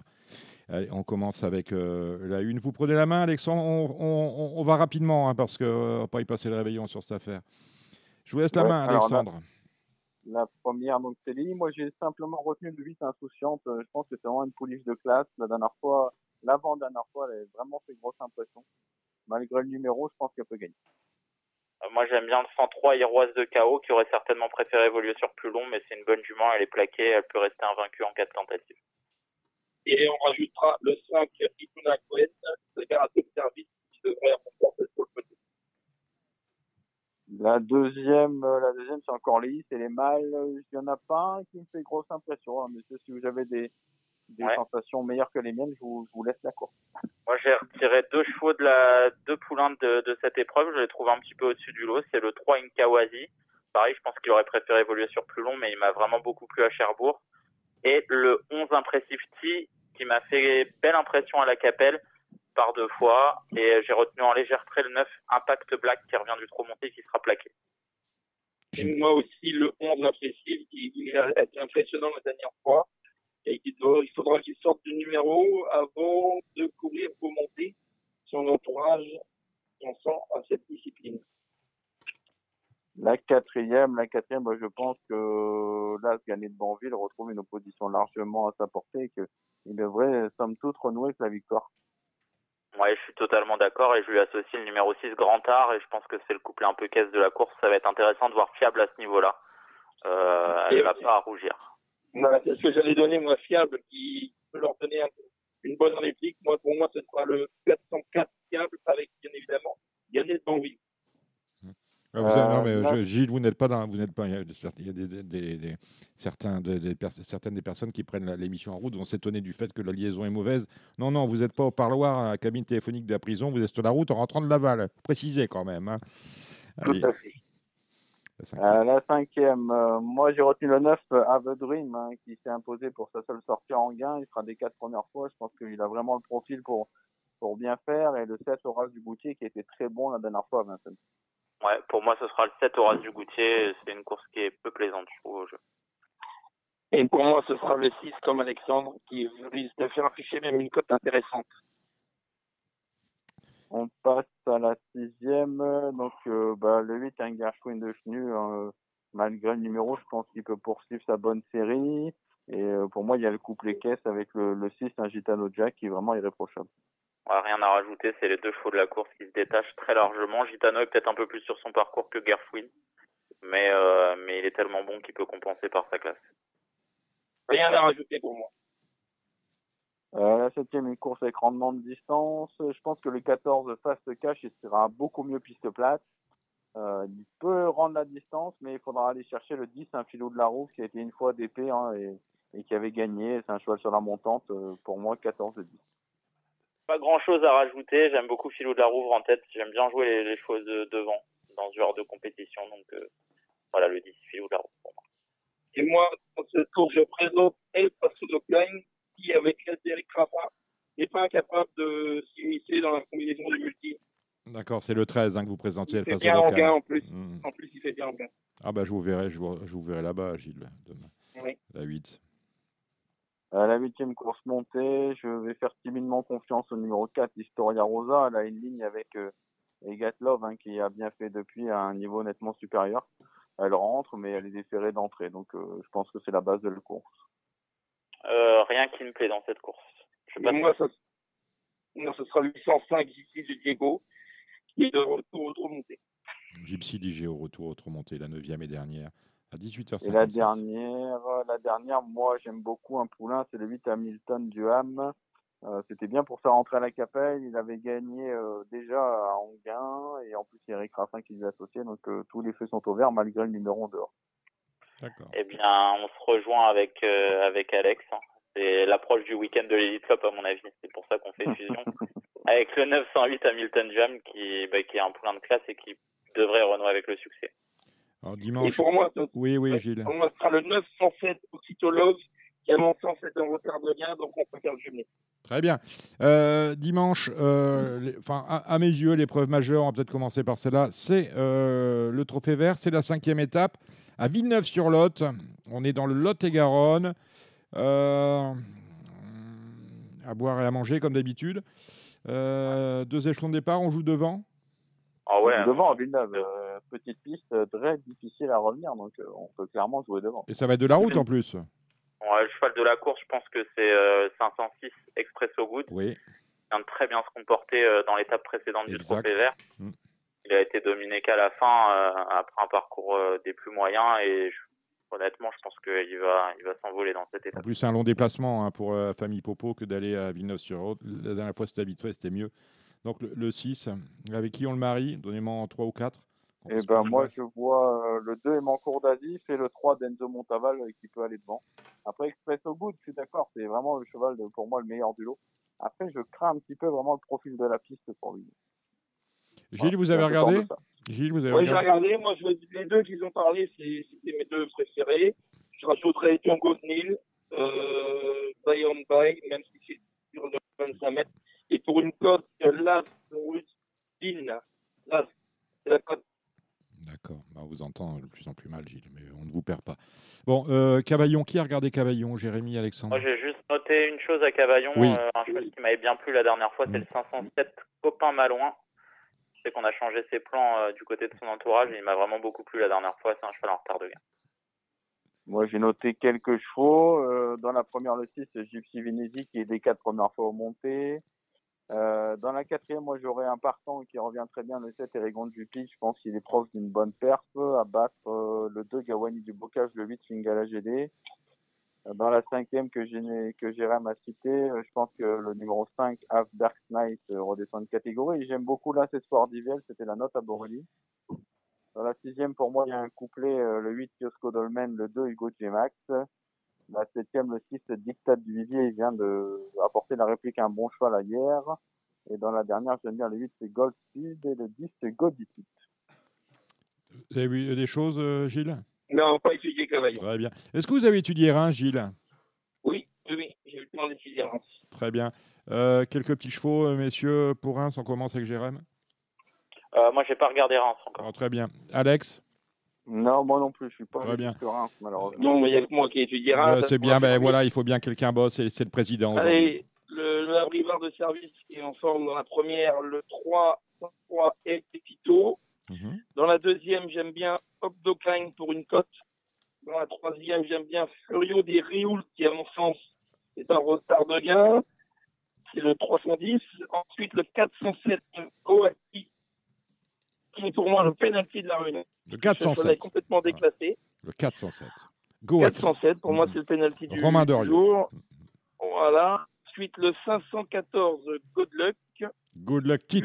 Allez, on commence avec euh, la une. Vous prenez la main, Alexandre On, on- on- on va rapidement, hein, parce qu'on va pas y passer le réveillon sur cette affaire. Je vous laisse la Ouais, main, Alexandre. La première, donc c'est Lily. Moi, j'ai simplement retenu le 8 Insouciante. Euh, Je pense que c'est vraiment une pouliche de classe. La dernière fois, l'avant-dernière fois, elle avait vraiment fait grosse impression. Malgré le numéro, je pense qu'elle peut gagner. Euh, Moi, j'aime bien le 103 Iroise de KO qui aurait certainement préféré évoluer sur plus long, mais c'est une bonne jument, elle est plaquée, elle peut rester invaincue en cas de tentative. Et on rajoutera le 5 Ituna Cohen, à top service, qui devrait avoir cette pole position. La deuxième, euh, la deuxième, c'est encore les c'est les mâles. Il y en a pas un qui me fait grosse impression. Hein, mais si vous avez des, des Ouais. sensations meilleures que les miennes, je vous, je vous laisse la course. Moi, j'ai retiré deux chevaux de la, deux poulains de, de cette épreuve. Je les trouve un petit peu au-dessus du lot. C'est le 3 Inkawazi. Pareil, je pense qu'il aurait préféré évoluer sur plus long, mais il m'a vraiment beaucoup plu à Cherbourg. Et le 11 Impressive T, qui m'a fait belle impression à la Capelle par deux fois. Et j'ai retenu en légère trait le 9 Impact Black qui revient du trop monté qui sera plaqué. Et moi aussi, le 11 impressif, qui il a été impressionnant la dernière fois. Et il, doit- il faudra qu'il sorte du numéro avant de courir pour monter son entourage pensant à cette discipline. La quatrième, la quatrième, moi, je pense que là, gagner de Banville retrouve une opposition largement à sa portée et qu'il devrait, somme toute, renouer avec la victoire. Ouais, je suis totalement d'accord et je lui associe le numéro 6 Grand Art et je pense que c'est le couplet un peu caisse de la course. Ça va être intéressant de voir fiable à ce niveau-là. Euh, elle Et va pas rougir. Voilà, c'est ce que j'allais donner, moi, fiable, qui peut leur donner un- une bonne réplique. Moi, pour moi, ce sera le 404 fiable avec, bien évidemment, Yannick Banville. Ah, vous avez- non, mais Euh, euh, je- Gilles, vous n'êtes pas dans, vous n'êtes pas. Il y a, il y a des, des- des- des- certains, des- des pers- certaines des personnes qui prennent l'émission en route vont s'étonner du fait que la liaison est mauvaise. Non, non, vous n'êtes pas au parloir à la cabine téléphonique de la prison. Vous êtes sur la route en rentrant de Laval. Précisez quand même. hein. Tout à fait. La cinquième. Euh, la cinquième, euh, moi, j'ai retenu le 9, euh, Have a Dream, hein, qui s'est imposé pour sa seule sortie en gain. Il sera des quatre premières fois. Je pense qu'il a vraiment le profil pour, pour bien faire. Et le 7, Horace du Boutier, qui était très bon la dernière fois à Vincennes. Ouais, pour moi, ce sera le 7 Horace du Goutier. C'est une course qui est peu plaisante, je trouve, au jeu. Et pour moi, ce sera le 6 comme Alexandre, qui risque de faire afficher même une cote intéressante. On passe à la sixième. Donc, euh, bah, le 8, un Gershwin de Chenu. euh, malgré le numéro, je pense qu'il peut poursuivre sa bonne série. Et euh, pour moi, il y a le couple caisse avec le, le 6, un Gitano Jack, qui est vraiment irréprochable. Ouais, rien à rajouter, c'est les deux chevaux de la course qui se détachent très largement. Gitano est peut-être un peu plus sur son parcours que Gerfwin, mais, euh, mais il est tellement bon qu'il peut compenser par sa classe. Rien à rajouter pour moi. Euh, la septième, une course avec rendement de distance. Je pense que le 14, Fast Cash, il sera beaucoup mieux piste plate. Euh, il peut rendre la distance, mais il faudra aller chercher le 10, un filot de la roue, qui a été une fois d'épée hein, et, et qui avait gagné. C'est un cheval sur la montante. Euh, pour moi, 14 et 10. Pas grand chose à rajouter, j'aime beaucoup Philou de la Rouvre en tête, j'aime bien jouer les, les chevaux de, devant dans ce genre de compétition, donc euh, voilà le 10 Philou de la Rouvre pour moi. Et moi, dans ce tour, je présente El Paso de Klein, avec d'Eric Rafa, n'est pas incapable de s'immiscer dans la combinaison du multi. D'accord, c'est le 13 hein, que vous présentiez. Il fait bien en gain en plus. Hmm. En plus, il fait bien en gain. Ah bah je vous verrai, je vous, je vous verrai là-bas, Gilles, demain. Oui. La 8. À la huitième course montée, je vais faire timidement confiance au numéro 4, Historia Rosa. Elle a une ligne avec euh, Egatlov, hein, qui a bien fait depuis à un niveau nettement supérieur. Elle rentre, mais elle est déférée d'entrée. Donc, euh, je pense que c'est la base de la course. Euh, rien qui me plaît dans cette course. Je pas moi, ça, moi, ce sera le 805 ici de Diego, qui est de retour au tour monté. Gypsy DJ au retour, autre montée, la 9e et dernière, à 18h57. Et la dernière, la dernière, moi, j'aime beaucoup un poulain, c'est le 8 Hamilton du Ham. Euh, C'était bien pour sa rentrée à la Capelle. Il avait gagné euh, déjà à Anguin et en plus il y a Eric Raffin qui lui associé. Donc euh, tous les feux sont au vert malgré le numéro en dehors. Eh bien, on se rejoint avec euh, avec Alex. hein. C'est l'approche du week-end de l'Elite Cup à mon avis. C'est pour ça qu'on fait fusion avec le 908 Hamilton Jam qui bah, qui est un poulain de classe et qui devrait renouer avec le succès. Alors Et dimanche. pour moi, ce, Oui, oui. Gilles. pour moi, ce sera le 907 Oxytolov, qui à mon sens est un retard de gain, donc on peut faire le jumelé. Très bien. Euh, dimanche, euh, les- enfin, à, à mes yeux, l'épreuve majeure, on va peut-être commencer par celle-là, c'est euh, le Trophée Vert, c'est la cinquième étape à Villeneuve-sur-Lot. On est dans le Lot-et-Garonne. Euh, à boire et à manger, comme d'habitude. Euh, deux échelons de départ, on joue devant. Ah ouais. Devant à Villeneuve, euh, petite piste très difficile à revenir. Donc euh, on peut clairement jouer devant. Et ça va être de la route en plus. Ouais, le cheval de la course, je pense que c'est euh, 506 Expresso Good. Oui. très bien se comporter euh, dans l'étape précédente du Exact. Trophée Vert. Mm. Il a été dominé qu'à la fin euh, après un parcours euh, des plus moyens et je- honnêtement, je pense qu'il va, il va s'envoler dans cette En étape. plus, c'est un long déplacement hein, pour euh, la famille Popo que d'aller à Villeneuve-sur-Haute. La dernière fois, c'était habitué, c'était mieux. Donc, le, le 6, avec qui on le marie? Donnez-moi en 3 ou 4. Et ben moi je vois euh, le 2 Emancourt d'Asis et le 3 d'Enzo Montaval euh, qui peut aller devant. Après Expresso Good, je suis d'accord, c'est vraiment le cheval de, pour moi le meilleur du lot. Après je crains un petit peu vraiment le profil de la piste pour lui. Gilles, vous avez regardé de ça. Gilles, vous avez Oui, j'ai regardé. Moi, je, les deux qu'ils ont parlé, c'était mes deux préférés. Je rajouterais Django Neal, euh, Buy on Buy, même si c'est sur le 25 mètres. Et pour une cote, Las Rustin. Las, c'est la cote. D'accord, Bah, on vous entend de plus en plus mal, Gilles, mais on ne vous perd pas. Bon, euh, Cavaillon, qui a regardé Cavaillon Jérémy, Alexandre? Moi, j'ai juste noté une chose à Cavaillon, Oui. euh, un cheval qui m'avait bien plu la dernière fois, c'est le 507 Copain Malouin. Je sais qu'on a changé ses plans euh, du côté de son entourage et il m'a vraiment beaucoup plu la dernière fois. C'est un cheval en retard de gain. Moi j'ai noté quelques chevaux. Euh, dans la première le 6, Gypsy Venezi qui est des quatre premières fois au monté. Euh, dans la quatrième, moi j'aurais un partant qui revient très bien, le 7 Erigon de Jupi. Je pense qu'il est proche d'une bonne perf à battre euh, le 2 Gawani du Bocage, le 8 Fingala GD. Dans la cinquième que j'ai que Jérém a cité, euh, je pense que le numéro 5, Half Dark Knight, euh, redescend de catégorie. J'aime beaucoup là, c'est d'Ivel, c'était la note à Borelli. Dans la sixième, pour moi, il y a un couplet, euh, le 8 Kiosco Dolmen, le 2 Hugo G-Max. La septième, le 6 Dictat du Vivier, il vient de apporter la réplique à un bon cheval à hier. Et dans la dernière, j'aime bien le 8 c'est Gold Speed et le 10 c'est Godicit. Vous avez vu des choses, Gilles? Non, pas étudié Cavaillon. Très bien. Est-ce que vous avez étudié Reims, Gilles? Oui, oui, j'ai eu le temps d'étudier Reims. Très bien. Euh, quelques petits chevaux, euh, messieurs, pour Reims, on commence avec Jérém Euh, moi, j'ai pas regardé Reims encore. Alors, Très bien. Alex? Non, moi non plus, je suis pas Très bien. sur Reims, malheureusement. Non, mais il y a que moi qui ai étudié Reims. Euh, C'est bien, ben voilà, il faut bien que quelqu'un bosse et c'est le président. Allez, le, le abrivard de service qui est en forme dans la première, le 3, 3 El Pepito. Mhm. Dans la deuxième, j'aime bien Opdokine pour une cote. Dans la troisième, j'aime bien Furio des Rioul, qui à mon sens est un retard de gain. C'est le 310. Ensuite, le 407 Oaki, qui est pour moi le penalty de la rue. Le Ce cheval est 407. complètement déclassé. Le 407. Go Aki. 407, pour moi, Mhm. c'est le penalty du, Romain du jour. Voilà. Ensuite, le 514 Good Luck. Good luck, Kit.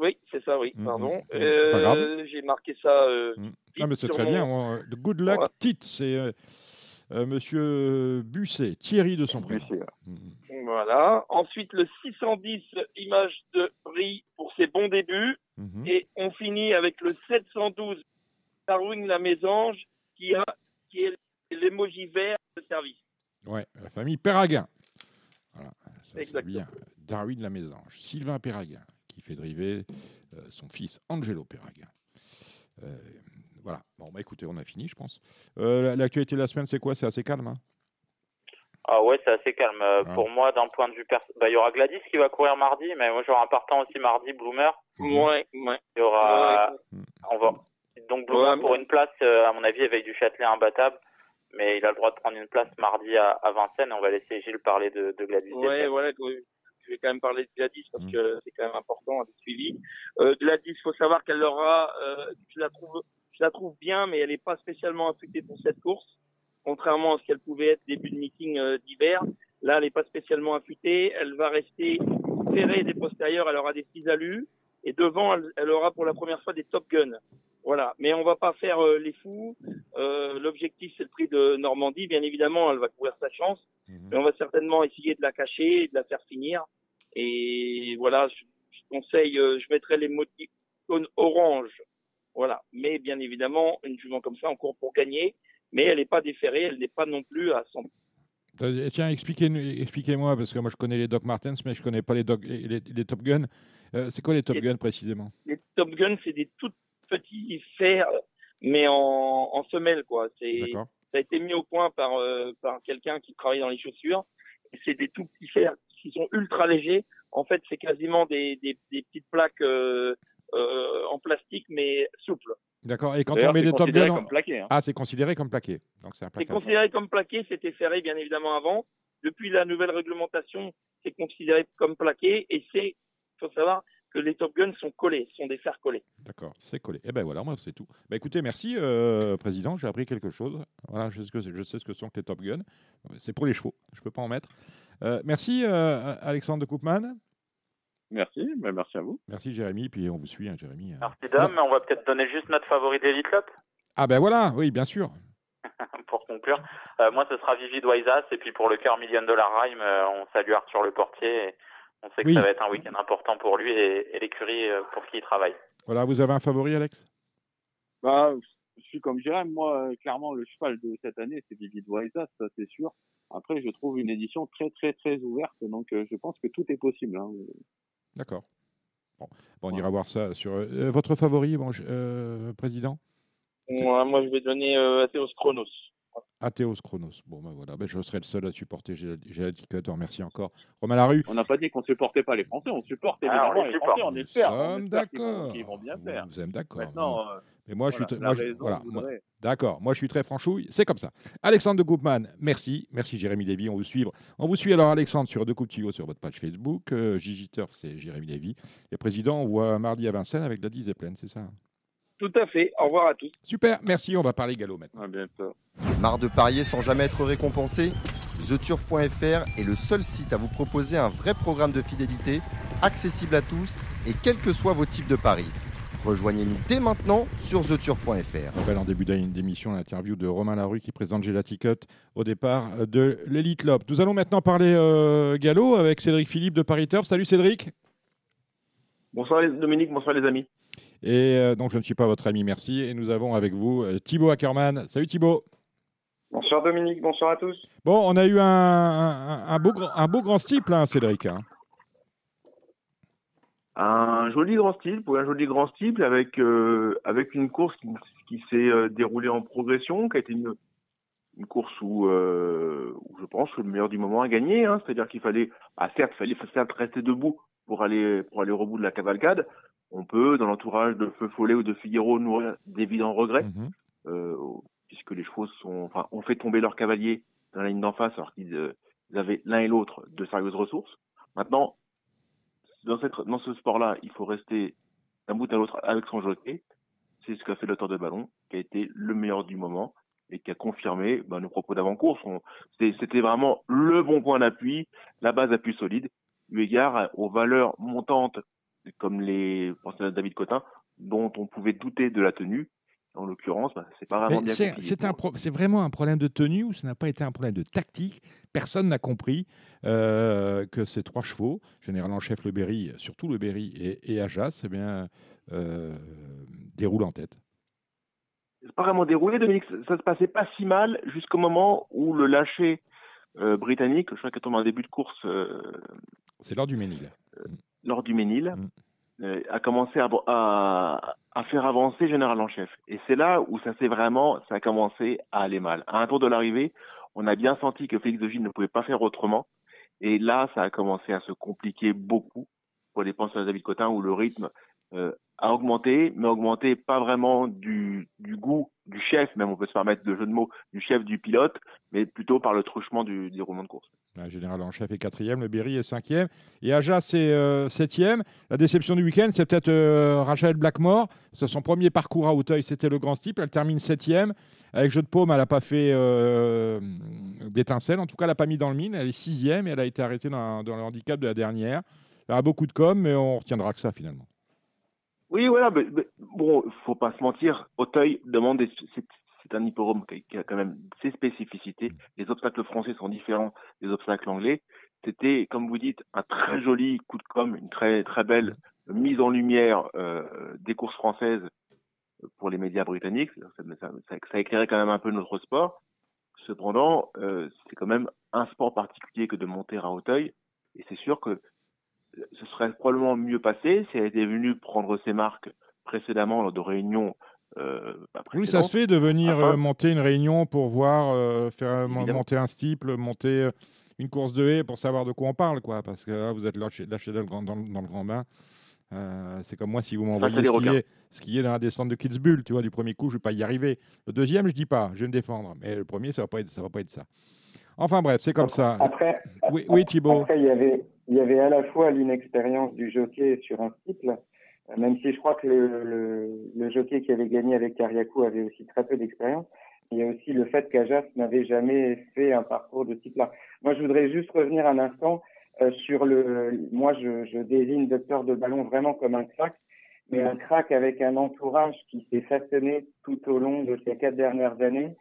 Oui, c'est ça, oui, Mhm. pardon. Mhm. Euh, Pas grave. J'ai marqué ça. euh, Mm. Ah, mais c'est très mon- bien. euh, Good luck, Ouais. Tit. C'est euh, euh, monsieur Busset, Thierry de son prénom. Voilà. Ensuite, le 610 Image de Brie pour ses bons débuts. Mhm. Et on finit avec le 712 Darwin la Mésange qui, a, qui est l'émoji vert de service. Ouais, la famille Perraguin. Voilà, ça, c'est Exactement. bien. Darwin la Mésange, Sylvain Perraguin, qui fait driver euh, son fils Angelo Perraguin. Euh, voilà. Bon, bah écoutez, on a fini, je pense. Euh, la- L'actualité de la semaine, c'est quoi? C'est assez calme. hein? Ah ouais, c'est assez calme. Euh, Ah. Pour moi, d'un point de vue perso, bah, il y aura Gladys qui va courir mardi, mais moi j'aurai un partant aussi mardi, Bloomer. Mhm. Ouais, ouais. Il y aura, Ouais. on va, donc Bloomer Ouais, pour une place, euh, à mon avis, avec du Châtelet imbattable, mais il a le droit de prendre une place mardi à, à Vincennes on va laisser Gilles parler de, de Gladys. Ouais, voilà, je vais quand même parler de Gladys parce Mm. que c'est quand même important à suivi. Euh, Gladys, faut savoir qu'elle aura, euh, je la trouve, je la trouve bien, mais elle n'est pas spécialement affectée pour cette course, contrairement à ce qu'elle pouvait être début de meeting euh, d'hiver. Là, elle n'est pas spécialement affûtée. Elle va rester serrée des postérieurs. Elle aura des petits alus. Et devant, elle, elle aura pour la première fois des Top Gun. Voilà. Mais on va pas faire euh, les fous. Euh, L'objectif, c'est le prix de Normandie. Bien évidemment, elle va courir sa chance. Mhm. Mais on va certainement essayer de la cacher et de la faire finir. Et voilà, je, je conseille, euh, je mettrai les moticônes orange. Voilà. Mais bien évidemment, une jument comme ça, on court pour gagner. Mais elle n'est pas déférée, elle n'est pas non plus à 100 Euh, Tiens, expliquez- expliquez-moi, parce que moi je connais les Doc Martens, mais je connais pas les, Doc- les, les- les Top Gun. Euh, c'est quoi les Top Gun précisément? Les Top Gun, c'est des tout petits fers, mais en, en semelle, quoi. C'est, ça a été mis au point par, euh, par quelqu'un qui travaille dans les chaussures. C'est des tout petits fers qui sont ultra légers. En fait, c'est quasiment des, des, des petites plaques euh, euh, en plastique, mais souples. D'accord. Et quand on met des Top considéré Gun. on- comme plaqué. Hein. Ah, c'est considéré comme plaqué. Donc c'est considéré comme plaqué, c'était ferré bien évidemment avant. depuis la nouvelle réglementation, c'est considéré comme plaqué et c'est, faut savoir que les Top Gun sont collés, sont des fers collés. D'accord, c'est collé. Eh ben voilà, moi c'est tout. Bah écoutez, merci euh, président, j'ai appris quelque chose. Voilà, je sais, ce que, je sais ce que sont que les Top Gun. C'est pour les chevaux, je peux pas en mettre. Euh, merci euh, Alexandre de Koopman. Merci, ben, merci à vous. Merci Jérémy, puis on vous suit, hein, Jérémy. Merci Dom, on va peut-être donner juste notre favori d'Elite Club. Ah ben voilà, oui, bien sûr. pour conclure, moi ce sera Vivid Waisas, et puis pour le cœur Million Dollar Rhyme, on salue Arthur Le Portier. Et on sait que ça va être un week-end important pour lui et, l'écurie pour qui il travaille. Voilà, vous avez un favori, Alex? Bah, Je suis comme Jérém. Moi, clairement, le cheval de cette année, c'est Vivid Waisas, ça c'est sûr. Après, je trouve une édition très, très, très ouverte. Donc, je pense que tout est possible. Hein. D'accord. Bon. on ira voir ça. sur euh, Votre favori, bon, euh, président? Moi, moi, je vais donner euh, Athéos Chronos. Athéos Chronos. Bon, ben voilà, ben je serai le seul à supporter Gélaticate. Merci encore. Romain Larue. On n'a pas dit qu'on ne supportait pas les Français, on supporte ah, évidemment les Français, on espère. Nous sommes d'accord. Ils vont bien faire. Nous sommes d'accord. Maintenant, mais moi, je suis, moi, voilà, d'accord. Moi, je suis très franchouille. C'est comme ça. Alexandre de Goupman, merci, merci Jérémy Lévy. On vous suit. On vous suit alors Alexandre sur De Coupe sur votre page Facebook. Euh, Gigi Turf, c'est Jérémy Lévy. Et président, on voit mardi à Vincennes avec la 10 et pleine, c'est ça. Tout à fait. Au revoir à tous. Super, merci. On va parler galop maintenant. À bientôt. Marre de parier sans jamais être récompensé? TheTurf.fr est le seul site à vous proposer un vrai programme de fidélité, accessible à tous et quels que soient vos types de paris. Rejoignez-nous dès maintenant sur TheTurf.fr. On rappelle en début d'émission l'interview de Romain Larue qui présente Gelaticut au départ de l'Elite Lop. Nous allons maintenant parler euh, galop avec Cédric Philippe de Paris Turf. Salut Cédric. Bonsoir Dominique, bonsoir les amis. Et euh, donc, je ne suis pas votre ami, merci. Et nous avons avec vous euh, Thibaut Ackerman. Salut Thibaut. Bonsoir Dominique, bonsoir à tous. Bon, on a eu un, beau, un beau grand style, hein, Cédric. Hein. Un joli grand style, pour un joli grand style, avec, euh, avec une course qui, s'est déroulée en progression, qui a été une, une course où, je pense que le meilleur du moment a gagné. Hein. C'est-à-dire qu'il fallait, ah, certes, il fallait rester debout pour aller, pour aller au bout de la cavalcade, on peut, dans l'entourage de Feu Follet ou de Figaro, nourrir d'évidents regrets, mhm. euh, puisque les chevaux sont, enfin, ont fait tomber leur cavalier dans la ligne d'en face alors qu'ils euh, avaient l'un et l'autre de sérieuses ressources. Maintenant, dans, cette, dans ce sport-là, il faut rester d'un bout à l'autre avec son jockey. C'est ce qu'a fait l'auteur de ballon, qui a été le meilleur du moment et qui a confirmé ben, nos propos d'avant-course. C'était vraiment le bon point d'appui, la base appui solide, eu égard aux valeurs montantes comme les pensionnats de David Cotin, dont on pouvait douter de la tenue. En l'occurrence, bah, c'est pas vraiment bien C'est vraiment un problème de tenue ou ce n'a pas été un problème de tactique? Personne n'a compris euh, que ces trois chevaux, général en chef Le Berry, surtout Le Berry et, et Ajas, eh bien, euh, déroulent en tête. C'est pas vraiment déroulé, Dominique. Ça se passait pas si mal jusqu'au moment où le lâcher euh, britannique, je crois qu'il tombe en début de course. C'est lors du Ménil lors du Ménil, mm. euh, a commencé à, à, faire avancer Général en chef. Et c'est là où ça s'est vraiment, ça a commencé à aller mal. À un tour de l'arrivée, on a bien senti que Félix de Gilles ne pouvait pas faire autrement. Et là, ça a commencé à se compliquer beaucoup pour les penseurs de David Cotin, où le rythme euh, a augmenté, mais augmenté pas vraiment du, du, goût du chef, même on peut se permettre de jeu de mots, du chef du pilote, mais plutôt par le truchement du déroulement de course. Le général en chef est quatrième, le Berry est cinquième, et Aja c'est euh, septième. La déception du week-end, c'est peut-être euh, Rachel Blackmore. C'est son premier parcours à Hauteuil, c'était le grand steeple. Elle termine septième. Avec jeu de paume, elle n'a pas fait euh, d'étincelle. En tout cas, elle n'a pas mis dans le mine. Elle est sixième et elle a été arrêtée dans, dans le handicap de la dernière. Elle a beaucoup de com, mais on retiendra que ça finalement. Oui, voilà. Mais, mais, bon, faut pas se mentir. Auteuil demande c'est un hippodrome qui a quand même ses spécificités. Les obstacles français sont différents des obstacles anglais. C'était, comme vous dites, un très joli coup de com, une très très belle mise en lumière euh, des courses françaises pour les médias britanniques. Ça, ça, ça, éclairait quand même un peu notre sport. Cependant, euh, c'est quand même un sport particulier que de monter à Auteuil. Et c'est sûr que ce serait probablement mieux passé si elle était venue prendre ses marques précédemment lors de réunions. Euh, bah, oui, ça se fait de venir euh, monter une réunion pour voir, euh, faire monter un steeple, monter une course de haie pour savoir de quoi on parle, quoi. Parce que vous êtes lâché, lâché dans, le grand, dans, le grand bain. c'est comme moi si vous m'envoyez skier, skier dans la descente de Kitzbühel, tu vois, du premier coup, je ne vais pas y arriver. Le deuxième, je dis pas, je vais me défendre. Mais le premier, ça ne va, pas être, ça va pas être ça. Enfin bref, c'est comme ça. Après, oui, oui Thibault. Après, il y avait, il y avait à la fois l'inexpérience du jockey sur un cycle, même si je crois que le, le, le jockey qui avait gagné avec Kariakou avait aussi très peu d'expérience. Il y a aussi le fait qu'Ajas n'avait jamais fait un parcours de type là. Moi, je voudrais juste revenir un instant euh, sur le. Moi, je, je désigne Docteur de Ballon vraiment comme un crack, mais un crack avec un entourage qui s'est façonné tout au long de ces quatre dernières années,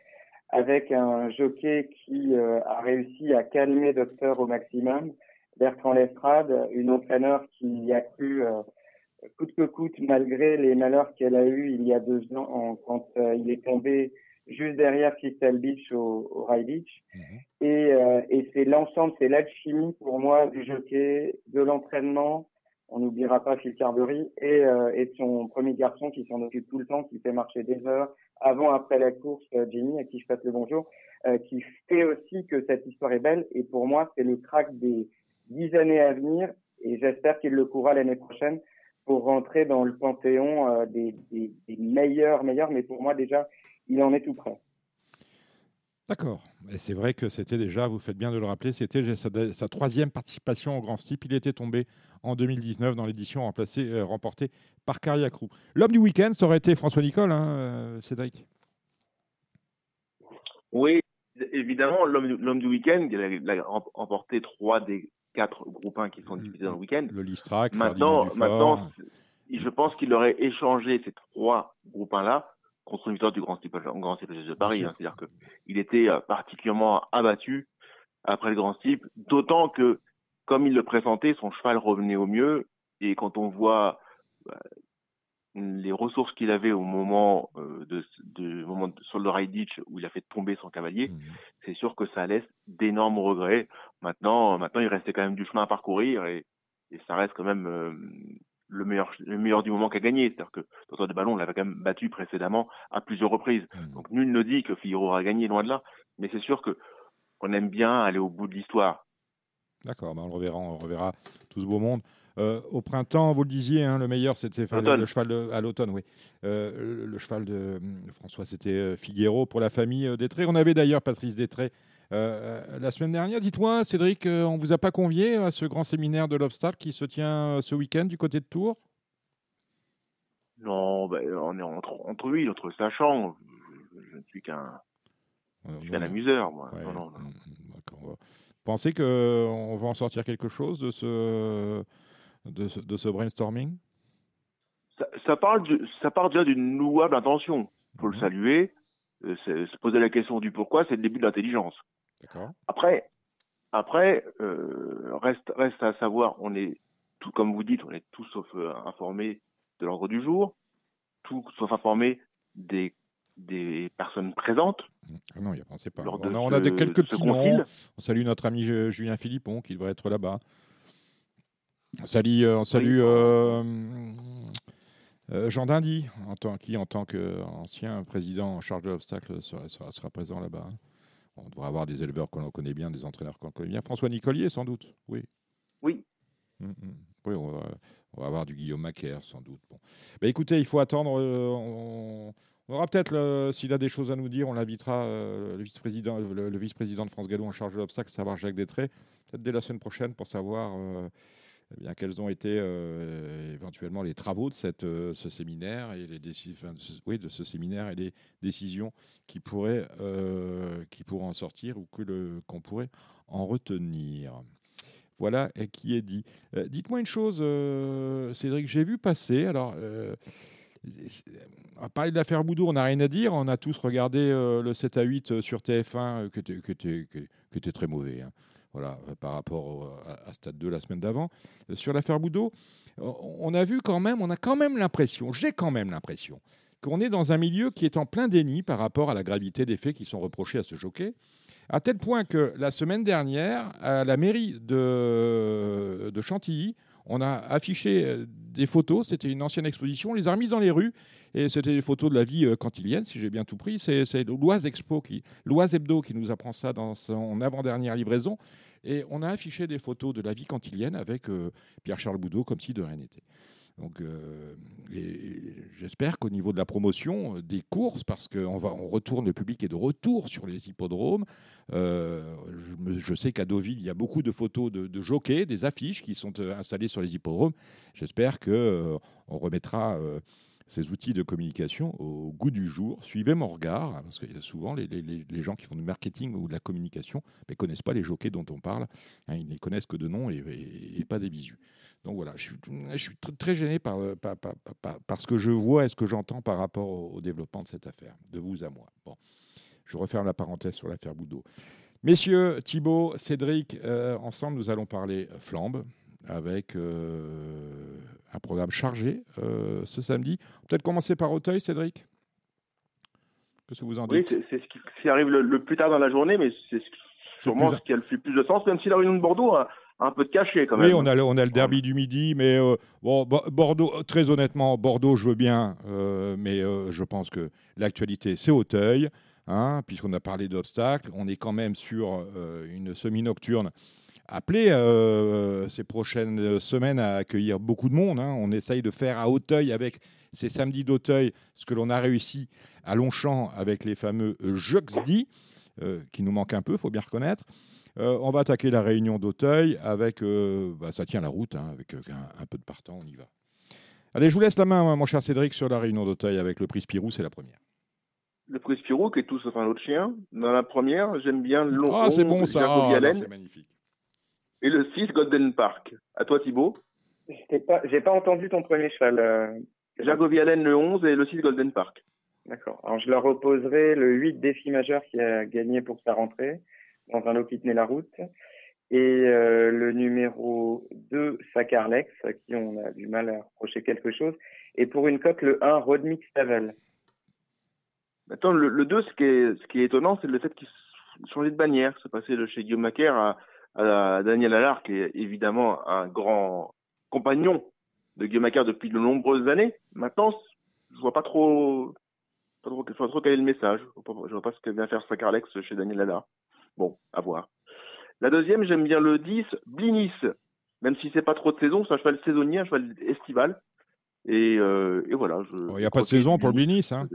avec un jockey qui euh, a réussi à calmer Docteur au maximum, Bertrand Lestrade, une entraîneur qui a cru euh, coûte que coûte, malgré les malheurs qu'elle a eus il y a deux ans, en, quand euh, il est tombé juste derrière Crystal Beach au, au Rye Beach. Mhm. Et, euh, et c'est l'ensemble, c'est l'alchimie pour moi du jockey, de l'entraînement. On n'oubliera pas Phil Carberry et, euh, et son premier garçon qui s'en occupe tout le temps, qui fait marcher des heures avant, après la course, euh, Jimmy, à qui je passe le bonjour, euh, qui fait aussi que cette histoire est belle. Et pour moi, c'est le crack des dix années à venir. Et j'espère qu'il le courra l'année prochaine pour rentrer dans le panthéon euh, des, des, des meilleurs, meilleurs. Mais pour moi, déjà, il en est tout près. D'accord. Et c'est vrai que c'était déjà, vous faites bien de le rappeler, c'était sa, sa troisième participation au Grand Steep. Il était tombé en 2019 dans l'édition euh, remportée par Cariacrou. L'homme du week-end, ça aurait été François Nicole, hein, euh, Cédric? Oui, évidemment, l'homme du week-end, il a, il a remporté trois des quatre groupes 1 qui sont diffusés dans le week-end. Le Listrac, Maintenant, maintenant je pense qu'il aurait échangé ces trois groupes 1 là contre une victoire du Grand Steeple, Grand Steeple de Paris. Hein. C'est-à-dire qu'il était euh, particulièrement abattu après le Grand Steeple, d'autant que, comme il le présentait, son cheval revenait au mieux. Et quand on voit bah, les ressources qu'il avait au moment euh, de, de moment de, sur le ride ditch où il a fait tomber son cavalier, mmh. c'est sûr que ça laisse d'énormes regrets. Maintenant, maintenant, il restait quand même du chemin à parcourir et, et ça reste quand même euh, le meilleur, le meilleur du moment qu'a gagné. C'est-à-dire que Docteur de Ballon l'avait quand même battu précédemment à plusieurs reprises. Mmh. Donc nul ne dit que Figaro aura gagné, loin de là. Mais c'est sûr que on aime bien aller au bout de l'histoire. D'accord, ben on le reverra, on reverra tout ce beau monde. Euh, au printemps, vous le disiez, hein, le meilleur c'était le, le, cheval de, à l'automne, oui. Euh, le, le, cheval de, de François, c'était euh, Figuero pour la famille euh, Détré. On avait d'ailleurs Patrice Détré la semaine dernière. Dites-moi, Cédric, on vous a pas convié à ce grand séminaire de l'obstacle qui se tient ce week-end du côté de Tours? Non, ben, on est entre, entre lui, entre sachant. Je, ne suis qu'un amuseur, moi. Ouais, non, non, non. Vous pensez qu'on va en sortir quelque chose de ce, de ce, de ce brainstorming? Ça, ça, parle de, ça part déjà d'une louable intention. Il faut mmh. le saluer. Euh, se poser la question du pourquoi, c'est le début de l'intelligence. Après, après euh, reste, reste à savoir, on est, tout comme vous dites, on est tous sauf euh, informés de l'ordre du jour, tout sauf informés des des personnes présentes. Ah non, y a, on sait pas. On a, on a des, quelques petits noms. On salue notre ami Julien Philippon qui devrait être là-bas. On salue, on salue euh, euh, Jean Dindy, en tant, qui, en tant qu'ancien président en charge de l'obstacle, sera, sera, sera, présent là-bas. On devrait avoir des éleveurs qu'on connaît bien, des entraîneurs qu'on connaît bien. François Nicolier, sans doute, oui. Oui. Mmh, mmh. Oui, on va, on va, avoir du Guillaume Macaire, sans doute. Bon. Bah, écoutez, il faut attendre. Euh, on, on aura peut-être, s'il a des choses à nous dire, on l'invitera, euh, le vice-président le, le vice de France Gallo en charge de l'obstacle, savoir Jacques Détré, peut-être dès la semaine prochaine pour savoir euh, eh bien, quels ont été euh, éventuellement les travaux de cette, euh, ce séminaire et les enfin, oui, de ce séminaire et les décisions qui pourraient, euh, qui pourraient en sortir ou que qu'on pourrait en retenir? Voilà qui est dit. Euh, dites-moi une chose, Cédric, j'ai vu passer, alors à parler de l'affaire Boudou, on n'a rien à dire. On a tous regardé euh, le 7 à 8 sur TF1, qui, était, qui, était, était, très mauvais. Hein. Voilà, par rapport à, Stade 2 la semaine d'avant. Euh, sur l'affaire Boudot, on a vu quand même, on a quand même l'impression, j'ai quand même l'impression, qu'on est dans un milieu qui est en plein déni par rapport à la gravité des faits qui sont reprochés à ce jockey. À tel point que la semaine dernière, à la mairie de Chantilly, on a affiché euh, des photos, c'était une ancienne exposition, on les a remises dans les rues, et c'était des photos de la vie cantilienne, si j'ai bien tout pris. C'est l'Oise Expo, qui, l'Oise Hebdo qui nous apprend ça dans son avant-dernière livraison. Et on a affiché des photos de la vie cantilienne avec euh, Pierre-Charles Boudot, comme si de rien n'était. Donc, euh, j'espère qu'au niveau de la promotion euh, des courses, parce qu'on on retourne, le public est de retour sur les hippodromes. Euh, je, sais qu'à Deauville, il y a beaucoup de photos de, jockeys, des affiches qui sont installées sur les hippodromes. J'espère que on remettra ces outils de communication au goût du jour. Suivez mon regard, hein, parce a souvent les, gens qui font du marketing ou de la communication ne connaissent pas les jockeys dont on parle. Hein, ils ne les connaissent que de nom et, pas des visus. Donc voilà, je suis, très gêné par, par, par, ce que je vois et ce que j'entends par rapport au, développement de cette affaire, de vous à moi. Bon, je referme la parenthèse sur l'affaire Boudot. Messieurs, Thibault, Cédric, euh, ensemble, nous allons parler flambe avec euh, un programme chargé euh, ce samedi. Peut-être commencer par Auteuil, Cédric? Qu'est-ce que vous en dites? Oui, c'est ce qui, arrive le, plus tard dans la journée, mais c'est sûrement ce qui a le plus de sens, même si la réunion de Bordeaux a un peu de cachet quand même. Oui, on a, le, on a le derby du midi, mais euh, bon, Bordeaux, très honnêtement, Bordeaux, je veux bien, mais je pense que l'actualité, c'est Auteuil, hein, puisqu'on a parlé d'obstacles. On est quand même sur une semi-nocturne appelé euh, ces prochaines semaines à accueillir beaucoup de monde. Hein. On essaye de faire à Auteuil avec ces samedis d'Auteuil ce que l'on a réussi à Longchamp avec les fameux Juxdi, euh, qui nous manquent un peu, il faut bien reconnaître. Euh, on va attaquer la réunion d'Auteuil avec, bah, ça tient la route, hein, avec un, peu de partant, on y va. Allez, je vous laisse la main, mon cher Cédric, sur la réunion d'Auteuil avec le prix Spirou, c'est la première. Le prix Spirou, qui est tout sauf un autre chien. Dans la première, j'aime bien le Ah, c'est bon ça, ah, c'est magnifique et le 6 Golden Park. À toi Thibaut. J'ai pas, pas entendu ton premier cheval. Euh... Jagovialen le 11 et le 6 Golden Park. D'accord. Alors je leur opposerai le 8 défi majeur qui a gagné pour sa rentrée dans un lot qui tenait la route et euh, le numéro 2 Sacarlex à qui on a du mal à reprocher quelque chose et pour une cote le 1 Rodmix Tavel. Attends, le, 2 ce qui est, ce qui est étonnant c'est le fait qu'il changeait de bannière. C'est passé de chez Guillaume Macaire à à Daniel Allard, qui est évidemment un grand compagnon de Guillaume Macaire depuis de nombreuses années. Maintenant, je vois pas trop, pas trop, vois trop quel est le message. Je vois pas, vois pas ce que vient faire Sacarlex chez Daniel Allard. Bon, à voir. La deuxième, j'aime bien le 10, Blinis. Même si c'est pas trop de saison, c'est un cheval saisonnier, un cheval estival. Et, euh, et voilà. Il n'y a pas de saison pour Blinis, hein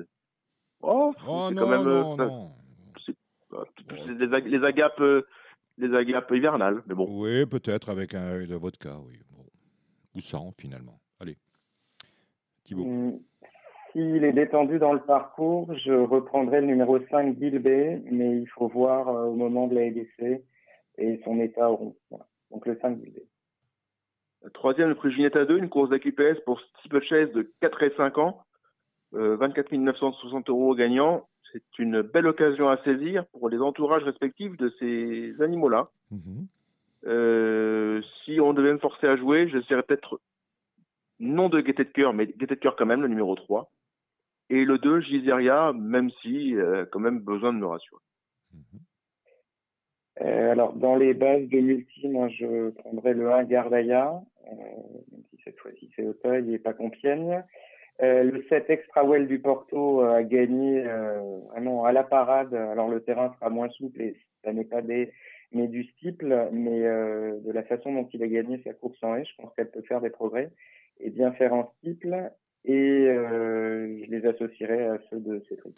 Oh, oh non, quand même, non, euh, non. Les, les agapes euh, des agapes hivernales. Mais bon. Oui, peut-être avec un de vodka, oui. Ou sans, finalement. Allez. Thibaut. Hmm. S'il est détendu dans le parcours, je reprendrai le numéro 5 Gilbert, mais il faut voir euh, au moment de la EDC et son état au rond. Donc le 5 Gilbert. Troisième, le prix Ginetta 2, une course d'AQPS pour Steeplechase de 4 et 5 ans. Euh, 24 960 euros gagnant c'est une belle occasion à saisir pour les entourages respectifs de ces animaux-là. Mhm. Euh, si on devait me forcer à jouer, je serais peut-être non de Gaieté de cœur, mais Gaieté de cœur quand même, le numéro 3. Et le 2, Giseria, même si euh, quand même besoin de me rassurer. Mhm. Euh, alors, dans les bases de multi, moi, je prendrais le 1 Gardaya, même si cette fois-ci c'est Auteuil et pas Compiègne. Euh, le 7 Extra Well du Porto euh, a gagné euh, vraiment à la parade. Alors le terrain sera moins souple et ça n'est pas des mais du steeple, mais de la façon dont il a gagné sa course en haie, je pense qu'elle peut faire des progrès et bien faire en steeple. Et je les associerai à ceux de Cédric.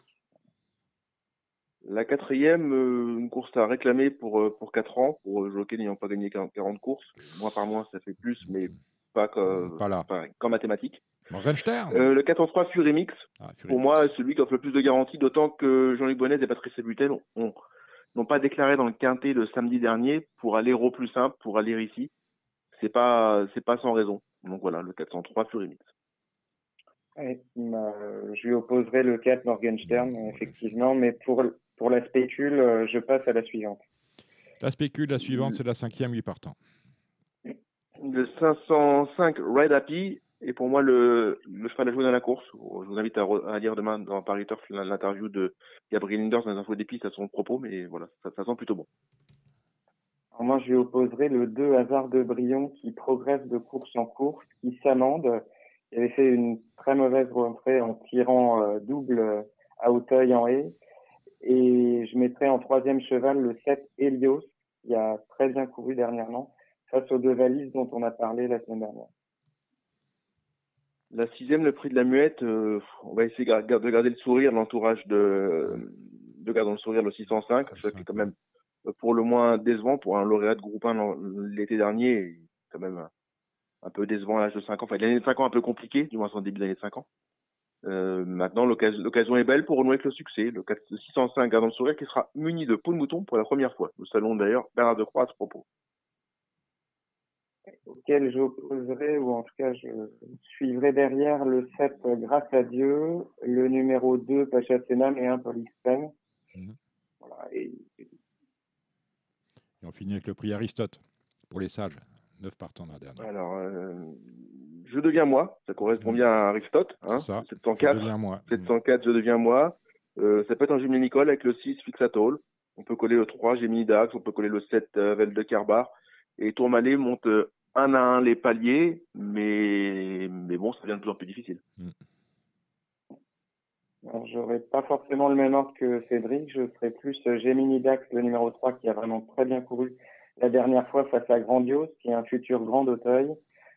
La quatrième, une course à réclamer pour pour quatre ans, pour jockey n'ayant pas gagné 40 courses. Mois par mois, ça fait plus, mais pas comme, comme mathématiques. Euh, le 4-3 Furimix, ah, pour moi, celui qui offre le plus de garanties, d'autant que Jean-Luc Bonnet et Patrice Butel n'ont pas déclaré dans le quintet le samedi dernier pour aller au plus simple, pour aller ici. C'est pas, c'est pas sans raison. Donc voilà, le 403 Furimix. je lui opposerai le 4 Morgenstern, effectivement, mais pour, pour la spécule, euh, je passe à la suivante. La spécule, la suivante, c'est la cinquième, 8 partant. Le 505 Red Happy, et pour moi, le, le cheval à jouer dans la course. Je vous invite à, lire demain dans Paris Turf l'interview de Gabriel Linders dans les infos d'épices à son propos, mais voilà, ça, sent plutôt bon. moi, je lui opposerai le 2 hasard de Brion qui progresse de course en course, qui s'amende. Il avait fait une très mauvaise rentrée en tirant euh, double à Hauteuil en haie. Et je mettrai en troisième cheval le 7 Helios, qui a très bien couru dernièrement, face aux deux valises dont on a parlé la semaine dernière. La sixième, le prix de la muette, euh, on va essayer de garder le sourire, l'entourage de, de Gardons le sourire, le 605. Ça qui est quand même euh, pour le moins décevant pour un lauréat de groupe 1 l'été dernier, quand même un peu décevant à l'âge de 5 ans. Enfin, l'année de 5 ans un peu compliqué, du moins son début d'année de 5 ans. Euh, maintenant, l'occasion est belle pour renouer avec le succès. Le 605 Gardons le sourire qui sera muni de peau de mouton pour la première fois. Nous saluons d'ailleurs Bernard de Croix à ce propos auquel j'opposerai, ou en tout cas je suivrai derrière le 7 Grâce à Dieu, le numéro 2 Pacha Senam et un Polixpen. Mmh. Voilà, et... et... on finit avec le prix Aristote pour les sages. 9 partants dans la dernière. Alors, euh, je deviens moi, ça correspond mmh. bien à Aristote. Hein, ça, 704, je deviens moi. 704, je deviens moi. Euh, ça peut être un jumelé Nicole avec le 6 Fixatol. On peut coller le 3 Gemini Dax, on peut coller le 7 euh, Vel de Carbar. Et Tourmalet monte euh, un à un les paliers, mais, mais bon, ça devient de plus en plus difficile. Mm. J'aurais pas forcément le même ordre que Cédric, je serais plus euh, Gemini Dax, le numéro 3, qui a vraiment très bien couru la dernière fois face à Grandiose, qui est un futur grand d'Auteuil.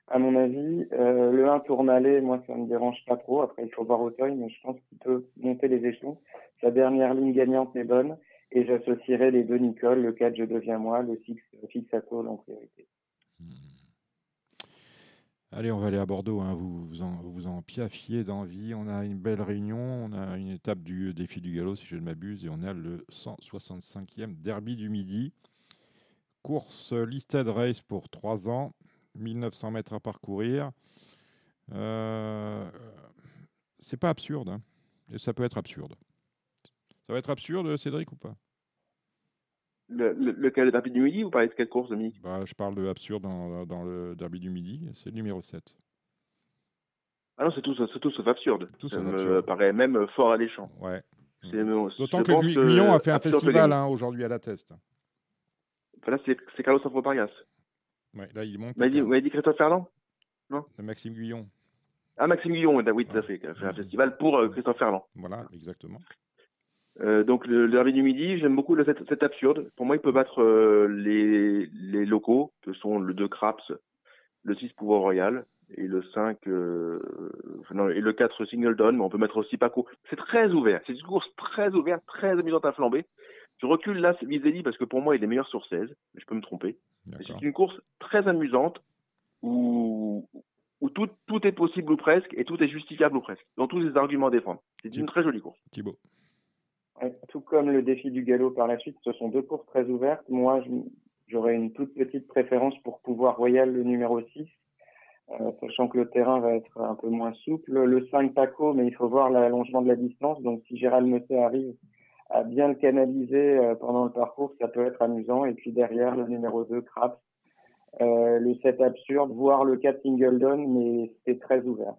À mon avis, euh, le 1 Tourmalet, moi, ça me dérange pas trop. Après, il faut voir Auteuil, mais je pense qu'il peut monter les échelons. Sa dernière ligne gagnante est bonne. Et j'associerai les deux Nicole, le 4 Je deviens moi, le 6 Fixato en priorité. Allez, on va aller à Bordeaux. Hein. Vous, vous, en, vous en piafiez d'envie. On a une belle réunion. On a une étape du défi du galop, si je ne m'abuse. Et on a le 165e Derby du Midi. Course listed race pour 3 ans. 1900 mètres à parcourir. Euh, c'est pas absurde. Hein. Et ça peut être absurde. Ça va être absurde, Cédric, ou pas? Le, le, le, derby du midi, vous parlez de quelle course, Dominique? Bah, Je parle de absurde dans, dans, le derby du midi, c'est le numéro 7. Ah non, c'est tout, tout sauf absurde. Tout ça me paraît même fort alléchant. Ouais. D'autant que Guillon a fait un festival hein, aujourd'hui à la Teste. Enfin, là, c'est Carlos Afroparias. Ouais, là, il monte. Vous m'avez dit, Christophe Ferland? Non? Maxime Guillon. Ah, Maxime Guillon, oui, tout à fait. Il a fait un festival pour euh, Christophe Ferland. Voilà, exactement. Euh, donc le, le, derby du midi, j'aime beaucoup cet, cet, absurde. Pour moi, il peut battre euh, les, les, locaux, que sont le 2 Craps, le 6 Pouvoir Royal et le 5 euh, non, et le 4 Singleton, mais on peut mettre aussi Paco. C'est très ouvert, c'est une course très ouverte, très amusante à flamber. Je recule là Vizeli parce que pour moi il est meilleur sur 16, mais je peux me tromper. C'est une course très amusante où, où tout, tout est possible ou presque et tout est justifiable ou presque, dans tous les arguments défendent. C'est une très jolie course. Thibaut tout comme le défi du galop par la suite, ce sont deux courses très ouvertes. Moi, j'aurais une toute petite préférence pour pouvoir Royal le numéro 6, euh, sachant que le terrain va être un peu moins souple. Le 5 Paco, mais il faut voir l'allongement de la distance. Donc si Gérald Messé arrive à bien le canaliser euh, pendant le parcours, ça peut être amusant. Et puis derrière, le numéro 2, Craps. Euh, le 7 absurde, voire le 4 Singleton, mais c'est très ouvert.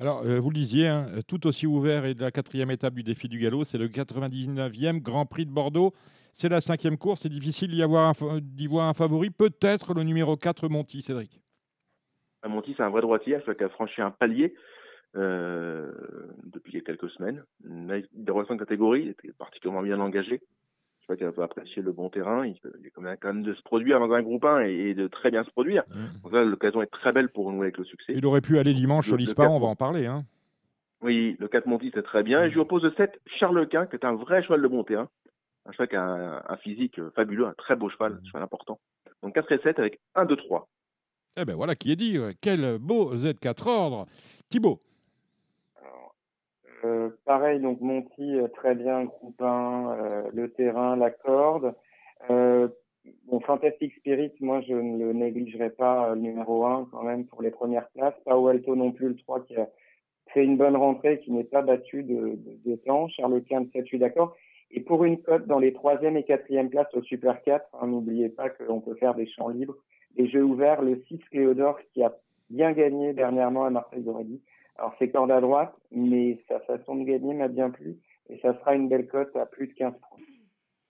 Alors, euh, vous le disiez, hein, tout aussi ouvert et de la quatrième étape du défi du galop, c'est le 99e Grand Prix de Bordeaux. C'est la cinquième course, c'est difficile d'y voir, un favori. Peut-être le numéro 4, Monty, Cédric. Ah, Monty, c'est un vrai droitier, qui a franchi un palier euh, depuis quelques semaines. Il est en catégorie, il était particulièrement bien engagé je crois qu'il peut apprécier le bon terrain. Il, il est quand même, de se produire dans un groupe 1 et, de très bien se produire. Mmh. Donc là, l'occasion est très belle pour nous avec le succès. Il aurait pu aller dimanche au Lispa, on va en parler. Hein. Oui, le 4 Monty, c'est très bien. Et je lui oppose le 7 Charles Quint, qui est un vrai cheval de bon terrain. Un cheval qui a un, physique fabuleux, un très beau cheval, un cheval important. Donc 4 et 7 avec 1, 2, 3. Eh ben voilà qui est dit. Quel beau Z4 ordre. Thibaut. Euh, pareil, donc Monty, euh, très bien, groupe 1, euh, le terrain, la corde. bon, Fantastic Spirit, moi, je ne le négligerai pas, le numéro 1 quand même pour les premières places. Pao Alto non plus, le 3 qui a fait une bonne rentrée, qui n'est pas battu de, de, temps. Charles Quint, 7, je suis d'accord. Et pour une cote dans les troisième et quatrième places au Super 4, hein, n'oubliez pas qu'on peut faire des champs libres. Et jeux ouverts, le 6 Cléodore qui a bien gagné dernièrement à Marseille-Dorady. Alors c'est corde à droite, mais sa façon de gagner m'a bien plu et ça sera une belle cote à plus de 15 points.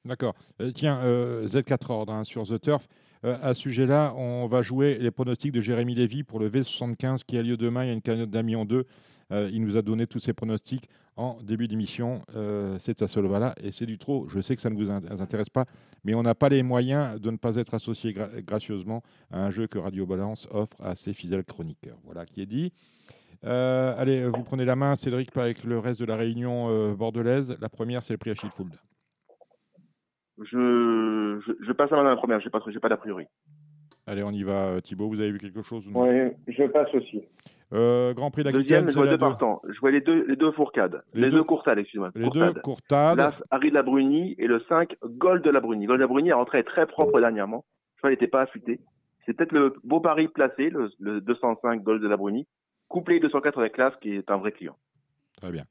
D'accord. Euh, tiens, euh, Z4 ordre hein, sur The Turf. Euh, à ce sujet-là, on va jouer les pronostics de Jérémy Lévy pour le V75 qui a lieu demain. Il y a une cagnotte d'Ami en deux. il nous a donné tous ses pronostics en début d'émission. c'est de sa voilà et c'est du trop. Je sais que ça ne vous intéresse pas, mais on n'a pas les moyens de ne pas être associé gracieusement à un jeu que Radio Balance offre à ses fidèles chroniqueurs. Voilà qui est dit. Euh, allez, vous prenez la main, Cédric, avec le reste de la réunion euh, bordelaise. La première, c'est le prix à Sheffield. Je, je, je passe la main dans la première, j'ai pas, j'ai pas d'a priori. Allez, on y va. Euh, Thibaut, vous avez vu quelque chose Oui, je passe aussi. Euh, Grand Prix Deuxième, d'Aquitaine, je c'est vois deux deux. partants. Je vois les deux, les deux fourcades. Les Les, deux- deux, courtades, excuse-moi. Les deux Courtades. L'As Harry de la Bruni et le 5 Gold de la Bruni. Gold de la Bruni est rentré très propre dernièrement. Je crois qu'il n'était pas affûté. C'est peut-être le beau pari placé, le, le 205 Gold de la Bruni, couplé 204 avec l'As qui est un vrai client. Très bien.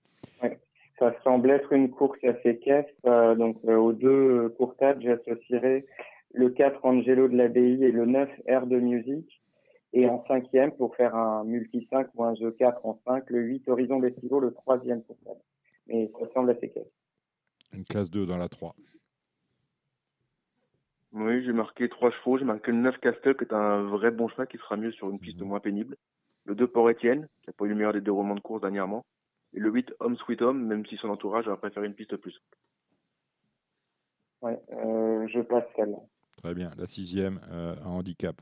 Ça semble être une course assez caisse. euh, donc, euh, aux deux euh, courtades, j'associerai le 4 Angelo de l'Abbaye et le 9 Air de Music. Et en cinquième, pour faire un multi 5 ou un jeu 4 en 5, le 8 Horizon Festival, le troisième courtade. Mais ça semble assez caisse. Une classe 2 dans la 3. Oui, j'ai marqué trois chevaux. J'ai marqué le 9 Castel, qui est un vrai bon cheval qui sera mieux sur une piste Mhm. moins pénible. Le 2 Port-Étienne, qui n'a pas eu le meilleur des déroulements de course dernièrement. Et le 8 Homme Sweet Home, même si son entourage a préféré une piste plus. Ouais, euh, je passe celle-là. Très bien. La sixième, euh, un handicap.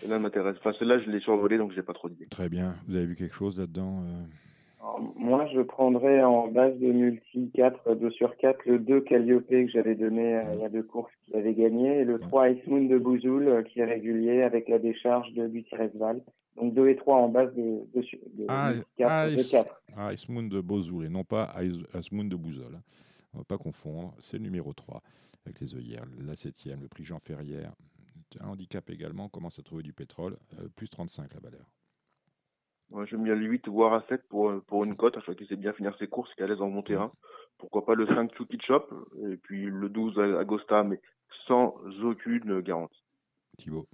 Celle-là m'intéresse. Enfin, celle-là, je l'ai survolée, donc j'ai pas trop d'idées. Très bien. Vous avez vu quelque chose là-dedans euh? Moi, je prendrais en base de multi 4, 2 sur 4, le 2 Calliope que j'avais donné euh, il y a deux courses qui avait gagné, et le 3 Ice Moon de Bouzoul euh, qui est régulier avec la décharge de Gutiérrez-Val. Donc 2 et 3 en base de, de, de Ah, multi 4, ah, de Ice- 4. Ah, Icemoon de Bozoul et non pas Ice- Icemoon de Bouzol. hein. On ne va pas confondre. C'est le numéro 3 avec les œillères. La septième, le prix Jean Ferrière. Un handicap également. On commence à trouver du pétrole. euh, plus 35 la valeur. Moi, j'aime bien le 8, voire à 7 pour, pour une cote. Je crois qu'il sait bien finir ses courses, qu'il est à l'aise dans mon terrain. Pourquoi pas le 5 Chucky Shop, et puis le 12 Agosta, mais sans aucune garantie. Thibaut.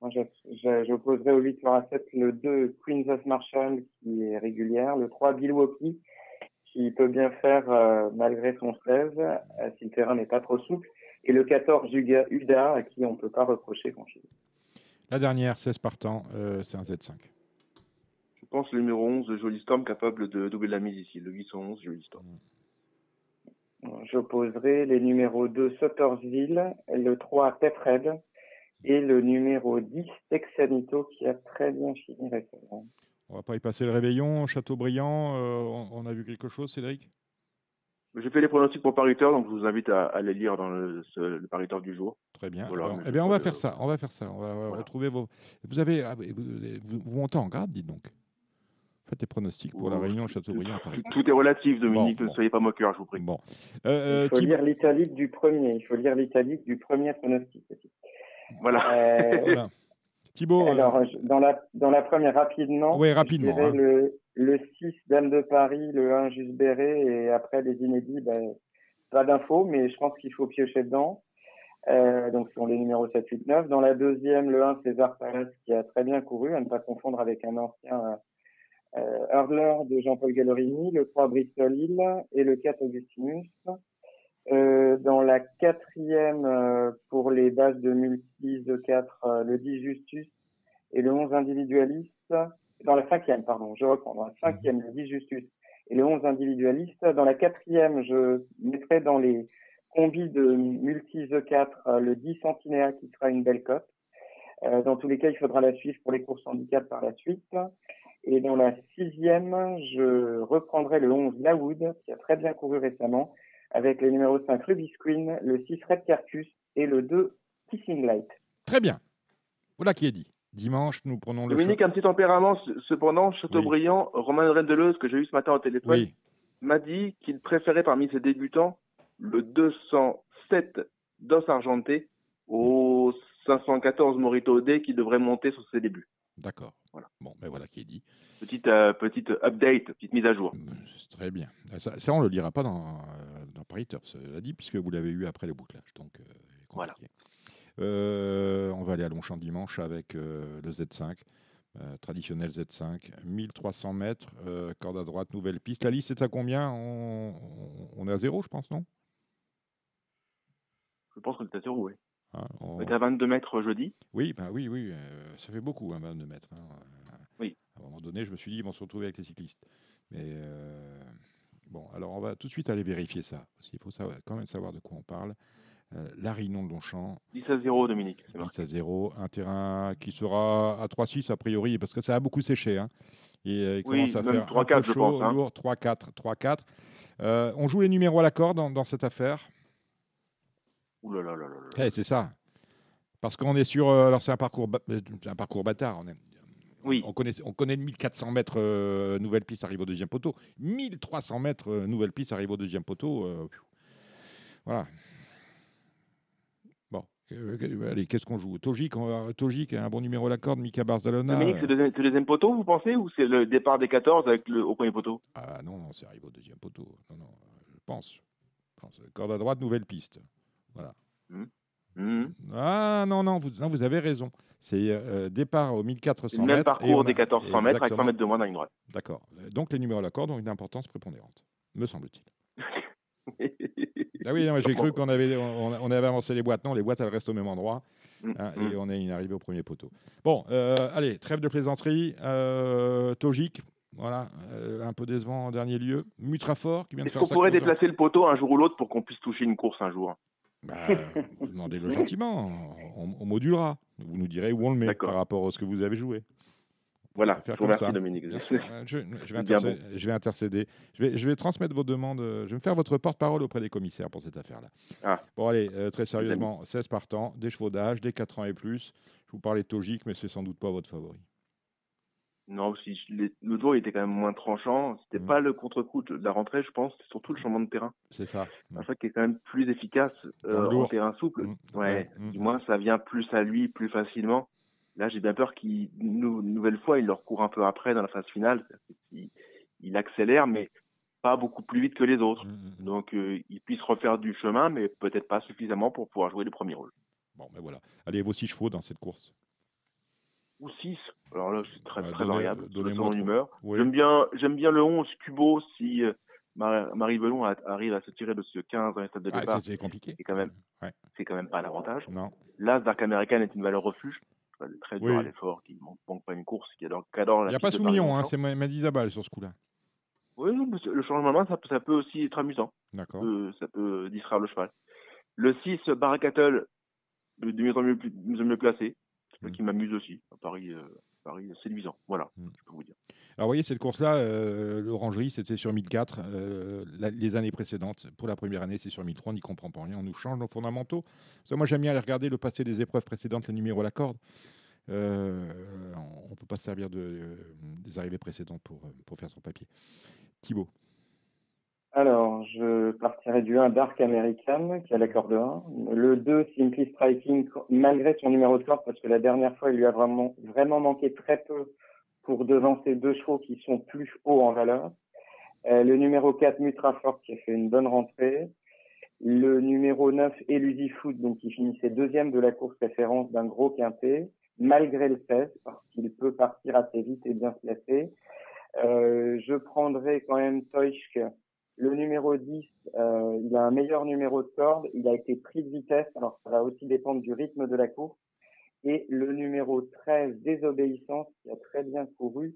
Moi, je- je- j'opposerais au 8 sur 7 le 2 Queens of Marshall qui est régulière, le 3 Milwaukee qui peut bien faire euh, malgré son 16 euh, si le terrain n'est pas trop souple, et le 14 Uga- Uda à qui on ne peut pas reprocher grand-chose. La dernière, 16 partants. euh, c'est un Z5. Je pense le numéro 11, Joli Storm, capable de doubler la mise ici. Le 811, Joli Storm. J'opposerai les numéros 2 Suttersville, le 3 Petred et le numéro 10 Texanito qui a très bien fini récemment. On va pas y passer le réveillon. Châteaubriand, euh, on, on a vu quelque chose, Cédric? J'ai fait les pronostics pour pariteur, donc je vous invite à, à les lire dans le, ce- le pariteur du jour. Très bien. Voilà, Eh bien, eh je on va que- faire ça. On va faire ça. On va Voilà. retrouver vos. Vous avez, ah, vous, vous- vous montez en grade, dites donc. Faites des pronostics pour la réunion Châteaubriand à Paris. Tout, est relatif, Dominique, Bon, ne bon. soyez pas moqueur, je vous prie. Bon. Euh, Il faut Thibaut- lire l'italique du premier. Il faut lire l'italique du premier pronostic. Voilà. Euh, voilà. Thibaut, euh, alors, dans la, dans la première, rapidement. Oui, rapidement, hein. le, le 6 Dame de Paris, le 1 Juste Béret, et après les inédits, ben, pas d'infos, mais je pense qu'il faut piocher dedans. Euh, donc, ce sont les numéros 7, 8, 9. Dans la deuxième, le 1 César Palace, qui a très bien couru, à ne pas confondre avec un ancien euh, hurler de Jean-Paul Gallerini, le 3 Bristol Hill et le 4 Augustinus. Euh, dans la quatrième, euh, pour les bases de multi de 4, euh, le 10 Justus et le 11 individualiste. Dans la cinquième, pardon, je reprends. Dans la cinquième, le 10 Justus et le 11 individualiste. Dans la quatrième, je mettrai dans les combis de multi The 4 euh, le 10 Centinea qui sera une belle cote. Euh, dans tous les cas, il faudra la suivre pour les courses handicap par la suite. Et dans la sixième, je reprendrai le 11 Lawood, qui a très bien couru récemment, avec les numéros 5 Ruby Queen, le 6 Red Carcus et le 2 Kissing Light. Très bien. Voilà qui est dit. Dimanche, nous prenons le. Dominique, un petit tempérament, ce- cependant, Chateaubriand, Romain Rendeleuze, que j'ai eu ce matin au téléphone, Oui. m'a dit qu'il préférait parmi ses débutants le 207 Dos Argenté au 514 Morito D qui devrait monter sur ses débuts. D'accord. Voilà. Bon, ben voilà qui est dit. Petite, euh, petite update, petite mise à jour. C'est très bien. Ah, Ça, ça, on le lira pas dans, euh, dans Paris Turf, cela dit, puisque vous l'avez eu après le bouclage. Donc, euh. Euh, on va aller à Longchamp dimanche avec le Z5. euh, traditionnel Z5, 1300 mètres, euh, corde à droite, nouvelle piste. La liste est à combien? On, on- on est à zéro, je pense, non? Je pense qu'on est à zéro, oui. Hein, on- à 22 mètres jeudi. Oui, ben oui, oui, euh, ça fait beaucoup, hein, 22 mètres. hein. Oui. À un moment donné, je me suis dit, ils vont se retrouver avec les cyclistes. Mais euh, bon, alors on va tout de suite aller vérifier ça, parce qu'il faut savoir- quand même savoir de quoi on parle. euh, la Réunion de Longchamp. 10 à 0, Dominique. 10 à 0. Un terrain qui sera à 3-6 a priori, parce que ça a beaucoup séché. Hein. Et euh, il Oui, commence à faire 3-4, un peu je pense, hein. lourd. 3-4, 3-4. Euh, on joue les numéros à la corde dans, dans cette affaire. Ouh là là là là. Eh, c'est ça. Parce qu'on est sur. euh, alors, c'est un parcours, euh, un parcours bâtard. On, est- Oui. on, connaît, on connaît le 1400 mètres, euh, nouvelle piste arrive au deuxième poteau. 1300 mètres, euh, nouvelle piste arrive au deuxième poteau. euh, voilà. Bon. allez, qu'est-ce qu'on joue? Togic, Togic a un bon numéro à la corde. Mika Barzalona. Dominique, c'est le deuxième- poteau, vous pensez, ou c'est le départ des 14 avec le, au premier poteau? Ah non, non, c'est arrivé au deuxième poteau. Non, non, je pense. Je pense. Corde à droite, nouvelle piste. Voilà. Mhm. Ah non, non, vous, non, vous avez raison. C'est euh, départ au C'est 1400 le même mètres. et parcours a- des 1400 mètres avec 100 Exactement. mètres de moins dans ligne droite. D'accord. Euh, Donc les numéros à la corde ont une importance prépondérante, me semble-t-il. Ah oui, j'ai cru qu'on avait, on, on avait avancé les boîtes. Non, les boîtes, elles restent au même endroit. hein, Mm, et on est arrivé au premier poteau. Bon, euh, allez, trêve de plaisanterie. Euh, Togic, voilà, euh, un peu décevant en dernier lieu. Mutrafort qui vient de Est-ce faire qu'on sa pourrait déplacer le poteau un jour ou l'autre pour qu'on puisse toucher une course un jour? Bah, vous Demandez-le gentiment. On, on modulera. Vous nous direz où on le met par rapport à ce que vous avez joué. Voilà, je vous remercie. Dominique. Je, je vais je intercéder. Je vais, je vais transmettre vos demandes. euh, Je vais me faire votre porte-parole auprès des commissaires pour cette affaire-là. Ah. Bon, allez, euh, très sérieusement, 16 partants, des chevaux d'âge, des 4 ans et plus. Je vous parlais de Togic, mais c'est sans doute pas votre favori. Non, si le tour il était quand même moins tranchant. C'était Mhm. pas le contre-coup de la rentrée, je pense. C'est surtout le changement de terrain. C'est ça. En fait, qui est quand même plus efficace euh, en terrain souple. Mhm. Ouais. Ouais. Mhm. Du moins, ça vient plus à lui, plus facilement. Là, j'ai bien peur qu'il, nou- nouvelle fois, il leur court un peu après dans la phase finale. Il, il accélère, mais pas beaucoup plus vite que les autres. Donc, euh, il puisse refaire du chemin, mais peut-être pas suffisamment pour pouvoir jouer le premier rôle. Bon, ben voilà. Allez, vos 6 chevaux dans cette course. Ou 6. Alors là, c'est très, très donnez- variable. selon donnez-moi son trois. humeur. Oui. J'aime bien, j'aime bien le 11 Cubo si euh, Mar- Marie Belon arrive à se tirer de ce 15 dans les stades de Ah, départ. c'est- c'est compliqué. C'est quand même, Ouais. c'est quand même pas l'avantage. Non. L'As d'Arc Américaine est une valeur refuge. Elle est très dur Oui. à l'effort, qui ne manque, pas une course, qui adore, qui adore Il n'y a pas Soumillon, hein, c'est Ma- Madi Zabal sur ce coup-là. Oui, le changement de main, ça, peut- ça peut aussi être amusant. D'accord. Euh, ça peut distraire le cheval. Le 6, Baracattle, de mieux en mieux, mieux mieux placé. Mm. qui m'amuse aussi. Un Paris, euh, Paris séduisant. Voilà, Mm. je peux vous dire. Alors, vous voyez, cette course-là, euh, l'Orangerie, c'était sur 1004. euh, la- les années précédentes, pour la première année, c'est sur 1003. On n'y comprend pas rien. On nous change nos fondamentaux. Que moi, j'aime bien aller regarder le passé des épreuves précédentes, les numéros à la corde. Euh, on ne peut pas se servir de, des arrivées précédentes pour, pour faire son papier. Thibaut. Alors, je partirai du 1 Dark American, qui a la corde 1. Le 2, Simply Striking, malgré son numéro de corde, parce que la dernière fois, il lui a vraiment, vraiment manqué très peu pour devancer deux chevaux qui sont plus hauts en valeur. Euh, le numéro 4, Mutrafort, qui a fait une bonne rentrée. Le numéro 9, Elusive Food, donc qui finissait deuxième de la course référence d'un gros quintet, malgré le 16, parce qu'il peut partir assez vite et bien se placer. Euh, je prendrai quand même Toishk, le numéro 10, euh, il a un meilleur numéro de corde, il a été pris de vitesse, alors ça va aussi dépendre du rythme de la course. Et le numéro 13, Désobéissance, qui a très bien couru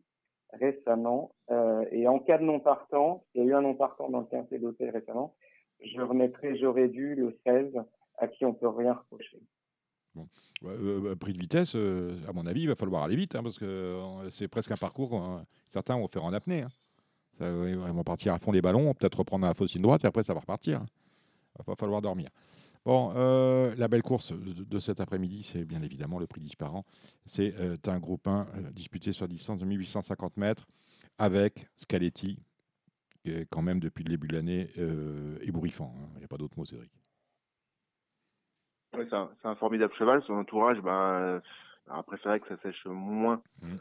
récemment. Euh, et en cas de non partant, il y a eu un non partant dans le quintet d'hôtel récemment, je remettrai J'aurais dû le 16, à qui on peut rien reprocher. Euh, euh, prix de vitesse, euh, à mon avis, il va falloir aller vite, hein, parce que c'est presque un parcours. euh, certains vont faire en apnée. hein. Ça, ils vont partir à fond les ballons, peut-être reprendre la fausse ligne droite, et après, ça va repartir. Il va falloir dormir. Bon, euh, la belle course de, cet après-midi, c'est bien évidemment le prix disparant. C'est euh, un groupe 1 euh, disputé sur distance de 1850 mètres avec Scaletti, qui est quand même depuis le début de l'année euh, ébouriffant. hein. Il n'y a pas d'autre mot, Cédric. Ouais, c'est un, c'est un formidable cheval. Son entourage, ben, a préféré que ça sèche moins Mm.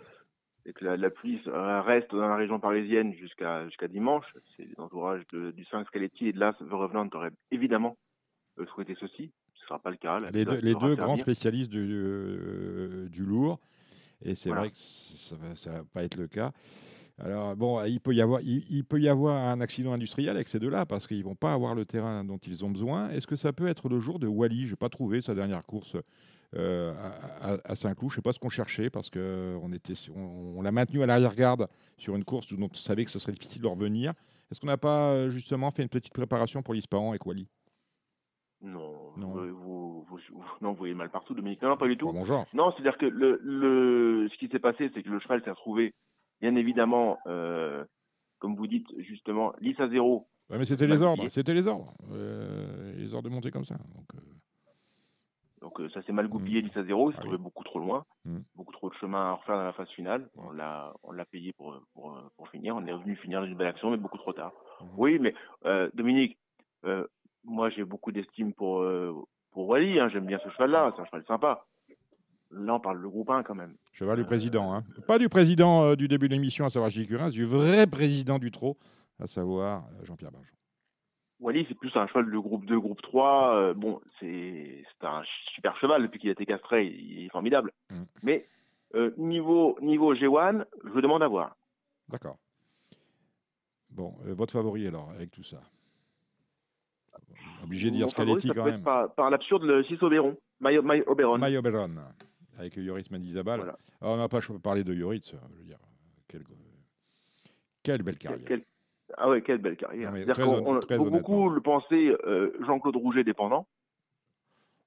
Et que la, la pluie euh, reste dans la région parisienne jusqu'à jusqu'à dimanche. C'est l'entourage de- du 5 Scaletti et de l'As The Revenant aurait évidemment euh, souhaité ceci. Ce ne sera pas le cas. Les deux, les grands spécialistes du, euh, du lourd. Et c'est Voilà. vrai que ça va, ça va pas être le cas. Alors, bon, il peut y avoir, il, il peut y avoir un accident industriel avec ces deux-là parce qu'ils vont pas avoir le terrain dont ils ont besoin. Est-ce que ça peut être le jour de Wally Je n'ai pas trouvé sa dernière course euh, à, Saint-Cloud. Je sais pas ce qu'on cherchait parce que on était, sur- on, on l'a maintenu à l'arrière-garde sur une course dont on savait que ce serait difficile de revenir. Est-ce qu'on n'a pas euh, justement fait une petite préparation pour l'Ispahan avec Wally? Non, Non. Vous, vous, vous- vous- non, vous voyez mal partout, Dominique. Non, non, pas du tout. Genre. Non, c'est-à-dire que le, le, ce qui s'est passé, c'est que le cheval s'est retrouvé, bien évidemment, euh, comme vous dites justement, lisse à zéro. Ouais, mais c'était les ordres. goupillé. C'était les ordres. Euh, les ordres de monter comme ça. Donc, euh, Donc euh, ça s'est mal goupillé, lisse à zéro. Il s'est Ah trouvé beaucoup trop loin, Mm. beaucoup trop de chemin à refaire dans la phase finale. On l'a, on l'a payé pour, pour, pour finir. On est revenu finir dans une belle action, mais beaucoup trop tard. Mhm. Oui, mais euh, Dominique, euh, moi j'ai beaucoup d'estime pour pour Wally. Hein, J'aime bien ce cheval-là. C'est un cheval sympa. Là, on parle de groupe 1 quand même. cheval du président. Hein. Pas du président du début de l'émission, à savoir Gilles Curins, du vrai président du trot, à savoir Jean-Pierre Barge. Wally, c'est plus un cheval de groupe 2, groupe 3. euh, bon, c'est un super cheval depuis qu'il a été castré, il est formidable. Mm. Mais euh, niveau niveau G1, je demande à voir. D'accord. Bon, euh, votre favori alors, avec tout ça? Obligé de dire Scaletti quand même. Par, par l'absurde, le 6 Oberon. My Oberon. Avec Yoris Mendizabal. Voilà. Ah, on n'a pas parlé de Yoritz, je veux dire. Quelle, quelle belle carrière. Quel- Ah ouais, quelle belle carrière. Non, très on- très beaucoup le pensaient euh, Jean-Claude Rouget dépendant.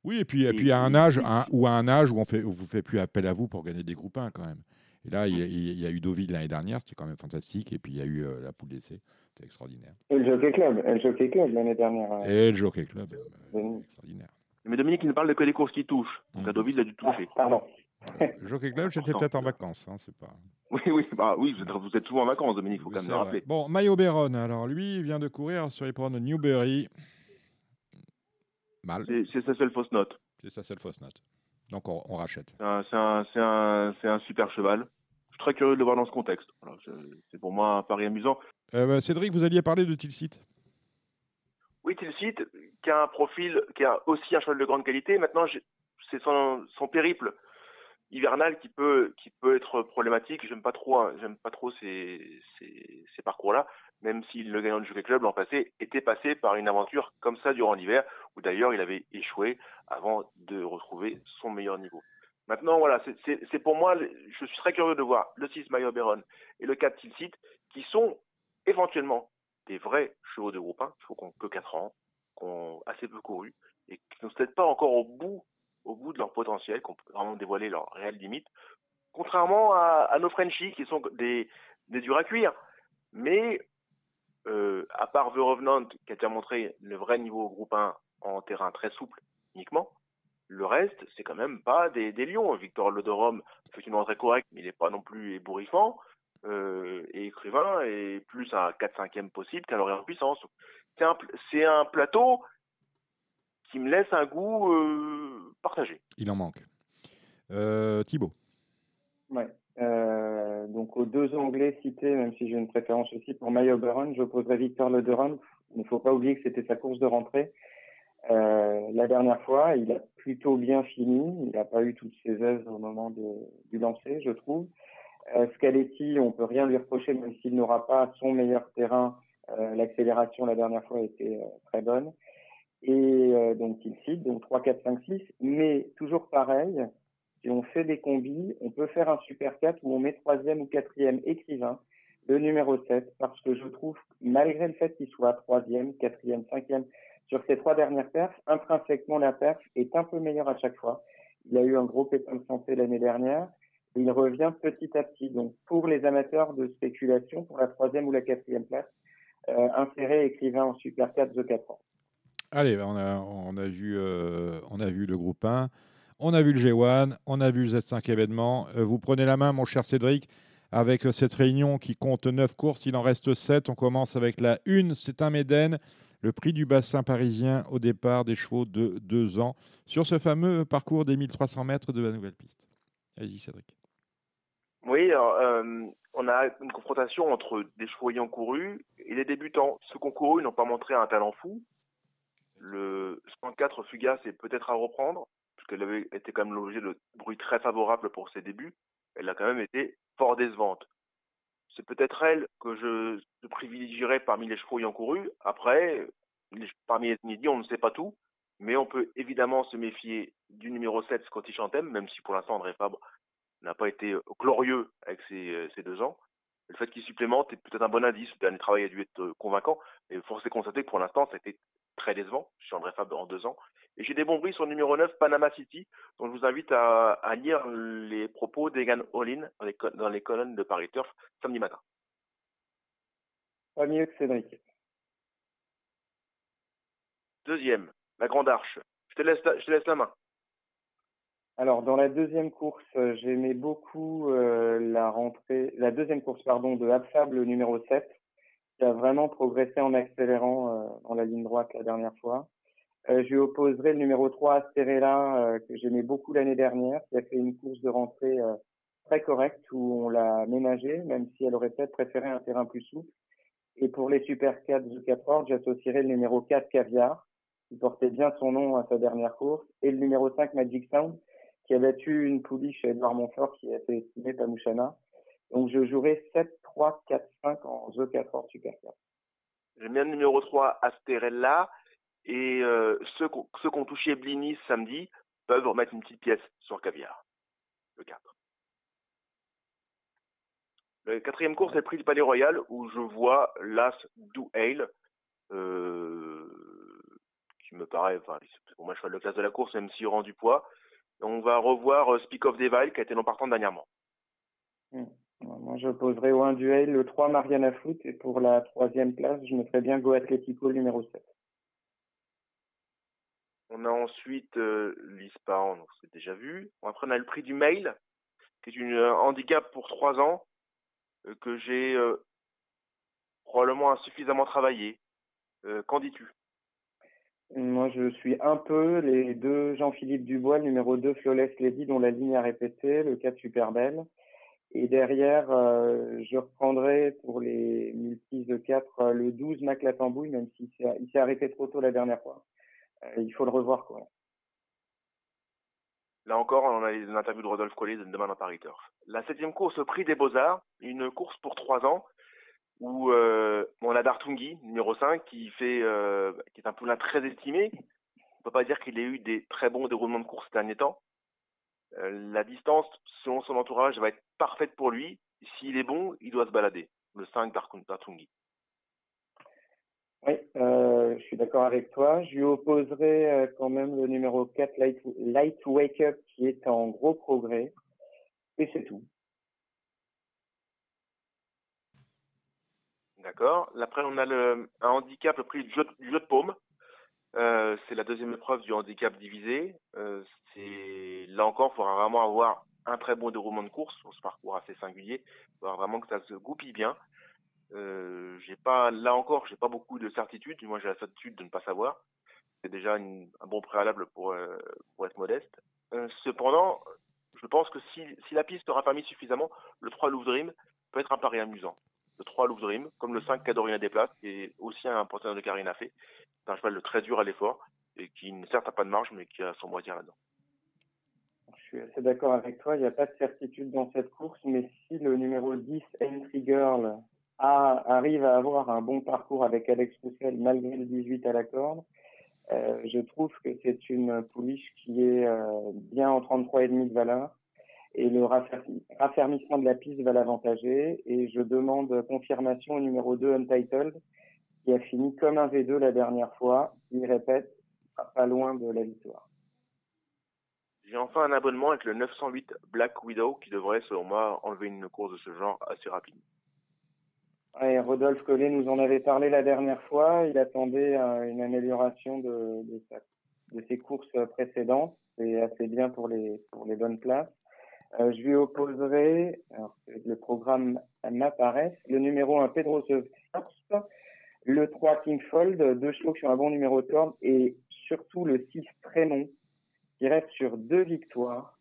Oui, et puis, et Et- puis à un âge, un- ou à un âge où on fait, où vous fait plus appel à vous pour gagner des groupes 1 quand même. Et là, il y a, il y a eu Deauville l'année dernière, c'était quand même fantastique. Et puis il y a eu euh, la poule d'essai, c'était extraordinaire. Et le Jockey Club, et le Jockey Club l'année dernière. euh, Et le Jockey Club, euh, Denis. extraordinaire. Mais Dominique, il ne parle que des courses qui touchent. Donc à Deauville, il a dû Ah, toucher. pardon. Jockey Club, j'étais peut-être en vacances, hein, c'est pas. Oui, oui, bah oui, vous êtes, vous êtes souvent en vacances, Dominique, il faut quand même le rappeler. Bon, Mayo Beron, alors lui, il vient de courir sur les de Newberry. Mal, C'est sa seule fausse note. c'est sa seule fausse note. Donc on, on rachète. C'est un, un, un, un super cheval. Je suis très curieux de le voir dans ce contexte. C'est pour moi un pari amusant. Euh, bah, Cédric, vous alliez parler de Tilsit. Oui, Tilsit, qui a un profil, qui a aussi un cheval de grande qualité. Maintenant, c'est son, son périple hivernal qui peut, qui peut être problématique. J'aime pas trop, hein, j'aime pas trop ces, ces, parcours-là, même si le gagnant du Jockey Club l'an passé était passé par une aventure comme ça durant l'hiver, où d'ailleurs il avait échoué avant de retrouver son meilleur niveau. Maintenant, voilà, c'est- pour moi, je suis très curieux de voir le 6 Mayo Beron et le 4 Tilsit, qui sont éventuellement des vrais chevaux de groupe 1, chevaux qui ont que 4 ans, qui ont assez peu couru, et qui ne sont peut-être pas encore au bout, au bout de leur potentiel, qui ont vraiment dévoilé leurs réelles limites, contrairement à, nos Frenchies, qui sont des, des durs à cuire. Mais, euh, à part The Revenant, qui a déjà montré le vrai niveau au groupe 1 en terrain très souple uniquement, le reste, c'est quand même pas des, lions. Victor Lodorum fait une entrée correcte, mais il n'est pas non plus ébouriffant. Euh, et écrivain est plus un 4-5e possible qu'un lauréat en puissance. C'est un plateau qui me laisse un goût euh, partagé. Il en manque. Euh, Thibaut. Ouais. Euh, donc aux deux Anglais cités, même si j'ai une préférence aussi pour Mayo Oberon, j'opposerai Victor Lederon. Il ne faut pas oublier que c'était sa course de rentrée. Euh, la dernière fois, il a plutôt bien fini. Il n'a pas eu toutes ses aises au moment de, du lancer, je trouve. Euh, Scaletti, on peut rien lui reprocher, même s'il n'aura pas son meilleur terrain. Euh, L'accélération la dernière fois était euh, très bonne. Et euh, donc il cite, donc 3, 4, 5, 6. Mais toujours pareil, si on fait des combis, on peut faire un super 4 où on met troisième ou quatrième écrivain, le numéro 7, parce que je trouve, malgré le fait qu'il soit troisième, quatrième, cinquième, sur ces trois dernières perfs, intrinsèquement la perf est un peu meilleure à chaque fois. Il a eu un gros pépin de santé l'année dernière, et il revient petit à petit. Donc pour les amateurs de spéculation, pour la troisième ou la quatrième place, euh, insérer écrivain en super 4 de 4 ans. Allez, on a, vu, euh, on a vu le groupe 1, on a vu le G1, on a vu le Z5 événement. Euh, vous prenez la main, mon cher Cédric, avec cette réunion qui compte 9 courses, il en reste 7. On commence avec la 1, c'est un Méden, le prix du bassin parisien au départ des chevaux de 2 ans, sur ce fameux parcours des 1300 mètres de la nouvelle piste. Allez-y, Cédric. Oui, alors, euh, on a une confrontation entre des chevaux ayant couru et les débutants. Ceux qui ont couru n'ont pas montré un talent fou. Le 104 Fugace est peut-être à reprendre, puisqu'elle avait été quand même l'objet de bruit très favorable pour ses débuts. Elle a quand même été fort décevante. C'est peut-être elle que je, privilégierais parmi les chevaux ayant couru. Après, parmi les midi, on ne sait pas tout, mais on peut évidemment se méfier du numéro 7 Scottish Anthem, même si pour l'instant André Fabre n'a pas été euh, glorieux avec ses, euh, ses deux ans. Le fait qu'il supplémente est peut-être un bon indice. Le dernier travail a dû être euh, convaincant, mais force est constater que pour l'instant, ça a été très décevant. Je suis André Fabre en deux ans. Et j'ai des bons bruits sur le numéro 9, Panama City, dont je vous invite à, à lire les propos d'Egan Olin dans les, dans les colonnes de Paris Turf samedi matin. Pas mieux que Cédric. Deuxième, la Grande Arche. Je te laisse, je te laisse la main. Alors dans la deuxième course, euh, j'aimais beaucoup euh, la rentrée, la deuxième course pardon de Abfab, le numéro 7, qui a vraiment progressé en accélérant euh, dans la ligne droite la dernière fois. Euh, je lui opposerai le numéro 3 Asterella, euh, que j'aimais beaucoup l'année dernière, qui a fait une course de rentrée très correcte où on l'a ménagée, même si elle aurait peut-être préféré un terrain plus souple. Et pour les Super 4 The 4 j'associerai le numéro 4 Caviar, qui portait bien son nom à sa dernière course, et le numéro 5 Magic Sound, qui a battu une pouliche Edouard Montfort qui a fait estimer Pamouchana. Donc je jouerai 7, 3, 4, 5 en The 4 Super 4. J'aime bien le numéro 3 Asterella. Et euh, ceux, ceux qui ont touché Blinis samedi peuvent remettre une petite pièce sur Caviar, le 4. La quatrième course est le prix du Palais Royal où je vois l'As Do Hale, euh, qui me paraît, enfin, pour moi, cheval de classe de la course, même s'il rend du poids. On va revoir euh, Speak of Devil, qui a été non partant dernièrement. Mmh. Moi, je poserai au 1 duel le 3 Mariana Foot et pour la troisième place, je mettrai bien Go Atletico le numéro 7. On a ensuite euh, l'ISPA, on s'est déjà vu. Après, on a le prix du mail, qui est une euh, handicap pour trois ans, euh, que j'ai euh, probablement insuffisamment travaillé. Qu'en dis-tu? Moi, je suis un peu les deux Jean-Philippe Dubois, numéro 2 Flawless Lady, dont la ligne a répété, le 4 Super Belle. Et derrière, euh, je reprendrai pour les multis de 4 le 12 Mac la Tambouille, même s'il s'est arrêté trop tôt la dernière fois. Euh, il faut le revoir, quoi. Là encore, on a une interview de Rodolphe Collet demain dans Paris Turf. La septième course au prix des Beaux-Arts, une course pour trois ans, où euh, on a Dartungi, numéro 5, qui euh, est un poulain très estimé. On peut pas dire qu'il ait eu des très bons déroulements de course ces derniers temps. Euh, la distance, selon son entourage, va être parfaite pour lui. S'il est bon, il doit se balader. Le 5 Dartungi. Oui, euh, je suis d'accord avec toi. Je lui opposerai euh, quand même le numéro 4, Light, Light Wake Up, qui est en gros progrès. Et c'est tout. D'accord. Après, on a le, un handicap, le prix du jeu, du jeu de paume. Euh, c'est la deuxième épreuve du handicap divisé. Euh, là encore, il faudra vraiment avoir un très bon déroulement de course sur ce parcours assez singulier. Il faudra vraiment que ça se goupille bien. Euh, pas là encore, j'ai pas beaucoup de certitude. Moi, j'ai la certitude de ne pas savoir. C'est déjà un bon préalable pour pour être modeste. Cependant, je pense que si, si la piste aura permis suffisamment, le 3 Louvre Dream peut être un pari amusant. Le 3 Louvre Dream, comme le 5 Cadorina Déplace, qui est aussi un porteur de Karine a fait. C'est un cheval de très dur à l'effort et qui, certes, n'a pas de marge, mais qui a son mot à dire là-dedans. Je suis assez d'accord avec toi. Il n'y a pas de certitude dans cette course, mais si le numéro 10, Entry Girl, arrive à avoir un bon parcours avec Alex Roussel malgré le 18 à la corde, euh, je trouve que c'est une pouliche qui est euh, bien en 33,5 de valeur et le raffermissement de la piste va l'avantager et je demande confirmation au numéro 2 Untitled qui a fini comme un V2 la dernière fois. Il répète, pas loin de la victoire. J'ai enfin un abonnement avec le 908 Black Widow qui devrait, selon moi, enlever une course de ce genre assez rapidement. Ouais, Rodolphe Collet nous en avait parlé la dernière fois. Il attendait euh, une amélioration de, de, sa, de, ses courses précédentes. C'est assez bien pour les, pour les bonnes places. Euh, je lui opposerai, le programme m'apparaît, le numéro 1 Pedro Force, le 3 Kingfold, deux chevaux qui ont un bon numéro de corde et surtout le 6 Trémont qui reste sur deux victoires,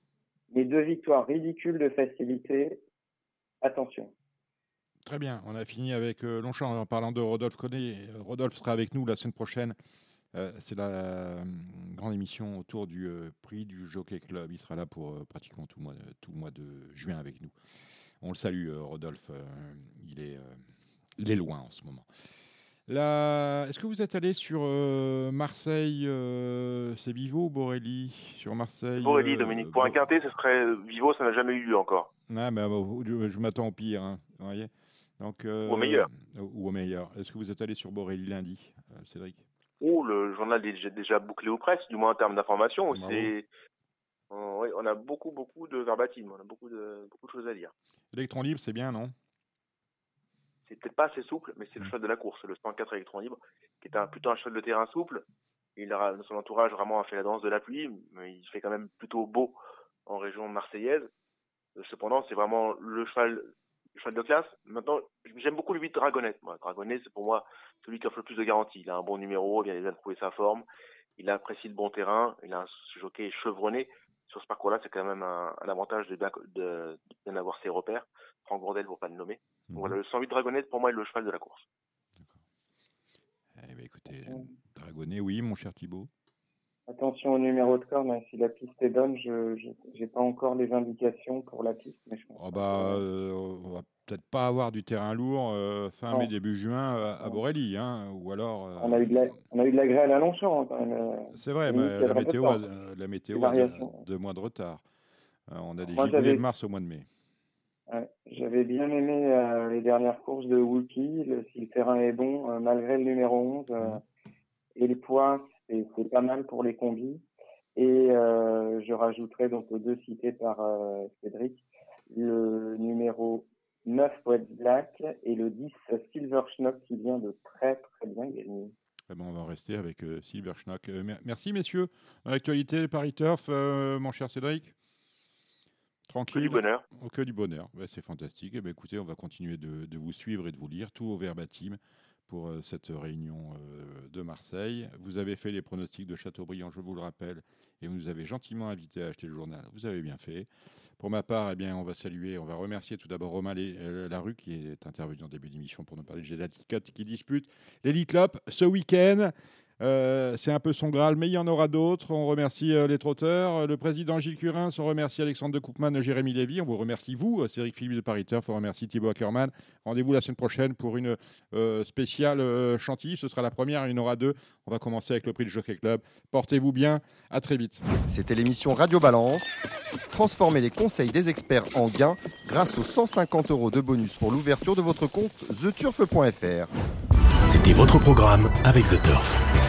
mais deux victoires ridicules de facilité. Attention. Très bien, on a fini avec euh, Longchamp en parlant de Rodolphe Connet. Rodolphe sera avec nous la semaine prochaine. Euh, c'est la euh, grande émission autour du euh, prix du Jockey Club. Il sera là pour euh, pratiquement tout le, mois, tout le mois de juin avec nous. On le salue, Rodolphe. il, est, il est loin en ce moment. Est-ce que vous êtes allé sur Marseille C'est Vivo ou Borelli? Sur Marseille Borelli, Dominique. Pour un quintet, ce serait Vivo, ça n'a jamais eu lieu encore. Ah, mais, je, je m'attends au pire. Hein, voyez donc, ou au meilleur. Ou au meilleur. Est-ce que vous êtes allé sur Borelli lundi, Cédric? Oh, le journal est déjà- bouclé aux presses, du moins en termes d'information. On, a beaucoup, beaucoup de verbatim, on a beaucoup de, beaucoup de choses à dire. Électron libre, c'est bien, non? C'est peut-être pas assez souple, mais c'est le Mm. cheval de la course, le 104 électron libre, qui est un, plutôt un cheval de terrain souple. Il a, son entourage vraiment a fait la danse de la pluie, mais il fait quand même plutôt beau en région marseillaise. Euh, Cependant, c'est vraiment le cheval, le cheval de classe. Maintenant, j'aime beaucoup le 8 Dragonnet. Moi, Dragonnet, c'est pour moi celui qui offre le plus de garanties. Il a un bon numéro, il vient de trouver sa forme, il apprécie le bon terrain, il a un jockey chevronné. Sur ce parcours-là, c'est quand même un, un avantage de bien, de, de bien avoir ses repères. Franck Gourdel, pour pas le nommer. Mhm. Donc voilà, le 108 Dragonnet, pour moi, est le cheval de la course. Eh ben, écoutez, Dragonnet, oui, mon cher Thibaut. Attention au numéro de corde, hein, si la piste est bonne, je n'ai pas encore les indications pour la piste. Mais je pense Oh pas bah, euh, on va peut-être pas avoir du terrain lourd euh, fin Non. mai, début juin euh, à Non. Borelli, hein, ou alors... euh, on, a eu de la, on a eu de la grêle à Longchamp hein. C'est vrai, mais la météo, a, la météo a deux, mois de retard. On a des giboulées de mars au mois de mai. Ouais, J'avais bien aimé les dernières courses de Wookie, le, si le terrain est bon, malgré le numéro 11. euh, Mhm. et les points, c'est c'est pas mal pour les combis. Et euh, je rajouterai donc aux deux cités par euh, Cédric, le numéro 9 Wet Black et le 10 Silver Schnock qui vient de très très bien gagner. Eh ben, on va en rester avec euh, Silver Schnack. Euh, mer- merci, messieurs. Dans l'actualité, le Paris Turf, euh, mon cher Cédric? Que Tranquille du bonheur. Que du bonheur. Ouais, c'est fantastique. Eh ben, écoutez, on va continuer de, de vous suivre et de vous lire tout au verbatim pour euh, cette réunion euh, de Marseille. Vous avez fait les pronostics de Châteaubriand, je vous le rappelle, et vous nous avez gentiment invité à acheter le journal. Vous avez bien fait. Pour ma part, eh bien, on va saluer, on va remercier tout d'abord Romain euh, Larue qui est intervenu en début d'émission pour nous parler de Gélaticot qui dispute l'Elite Lop ce week-end. Euh, c'est un peu son Graal, mais il y en aura d'autres. On remercie euh, les trotteurs, le président Gilles Curin, on remercie Alexandre de Koopman, Jérémy Lévy, on vous remercie vous, euh, Cédric Philippe de Paris Turf, on remercie Thibaut Ackermann. Rendez-vous la semaine prochaine pour une euh, spéciale euh, chantilly. Ce sera la première, il y en aura deux. On va commencer avec le prix du Jockey Club. Portez-vous bien, à très vite. C'était l'émission Radio Balance. Transformez les conseils des experts en gains grâce aux 150 euros de bonus pour l'ouverture de votre compte theturf.fr. C'était votre programme avec The Turf.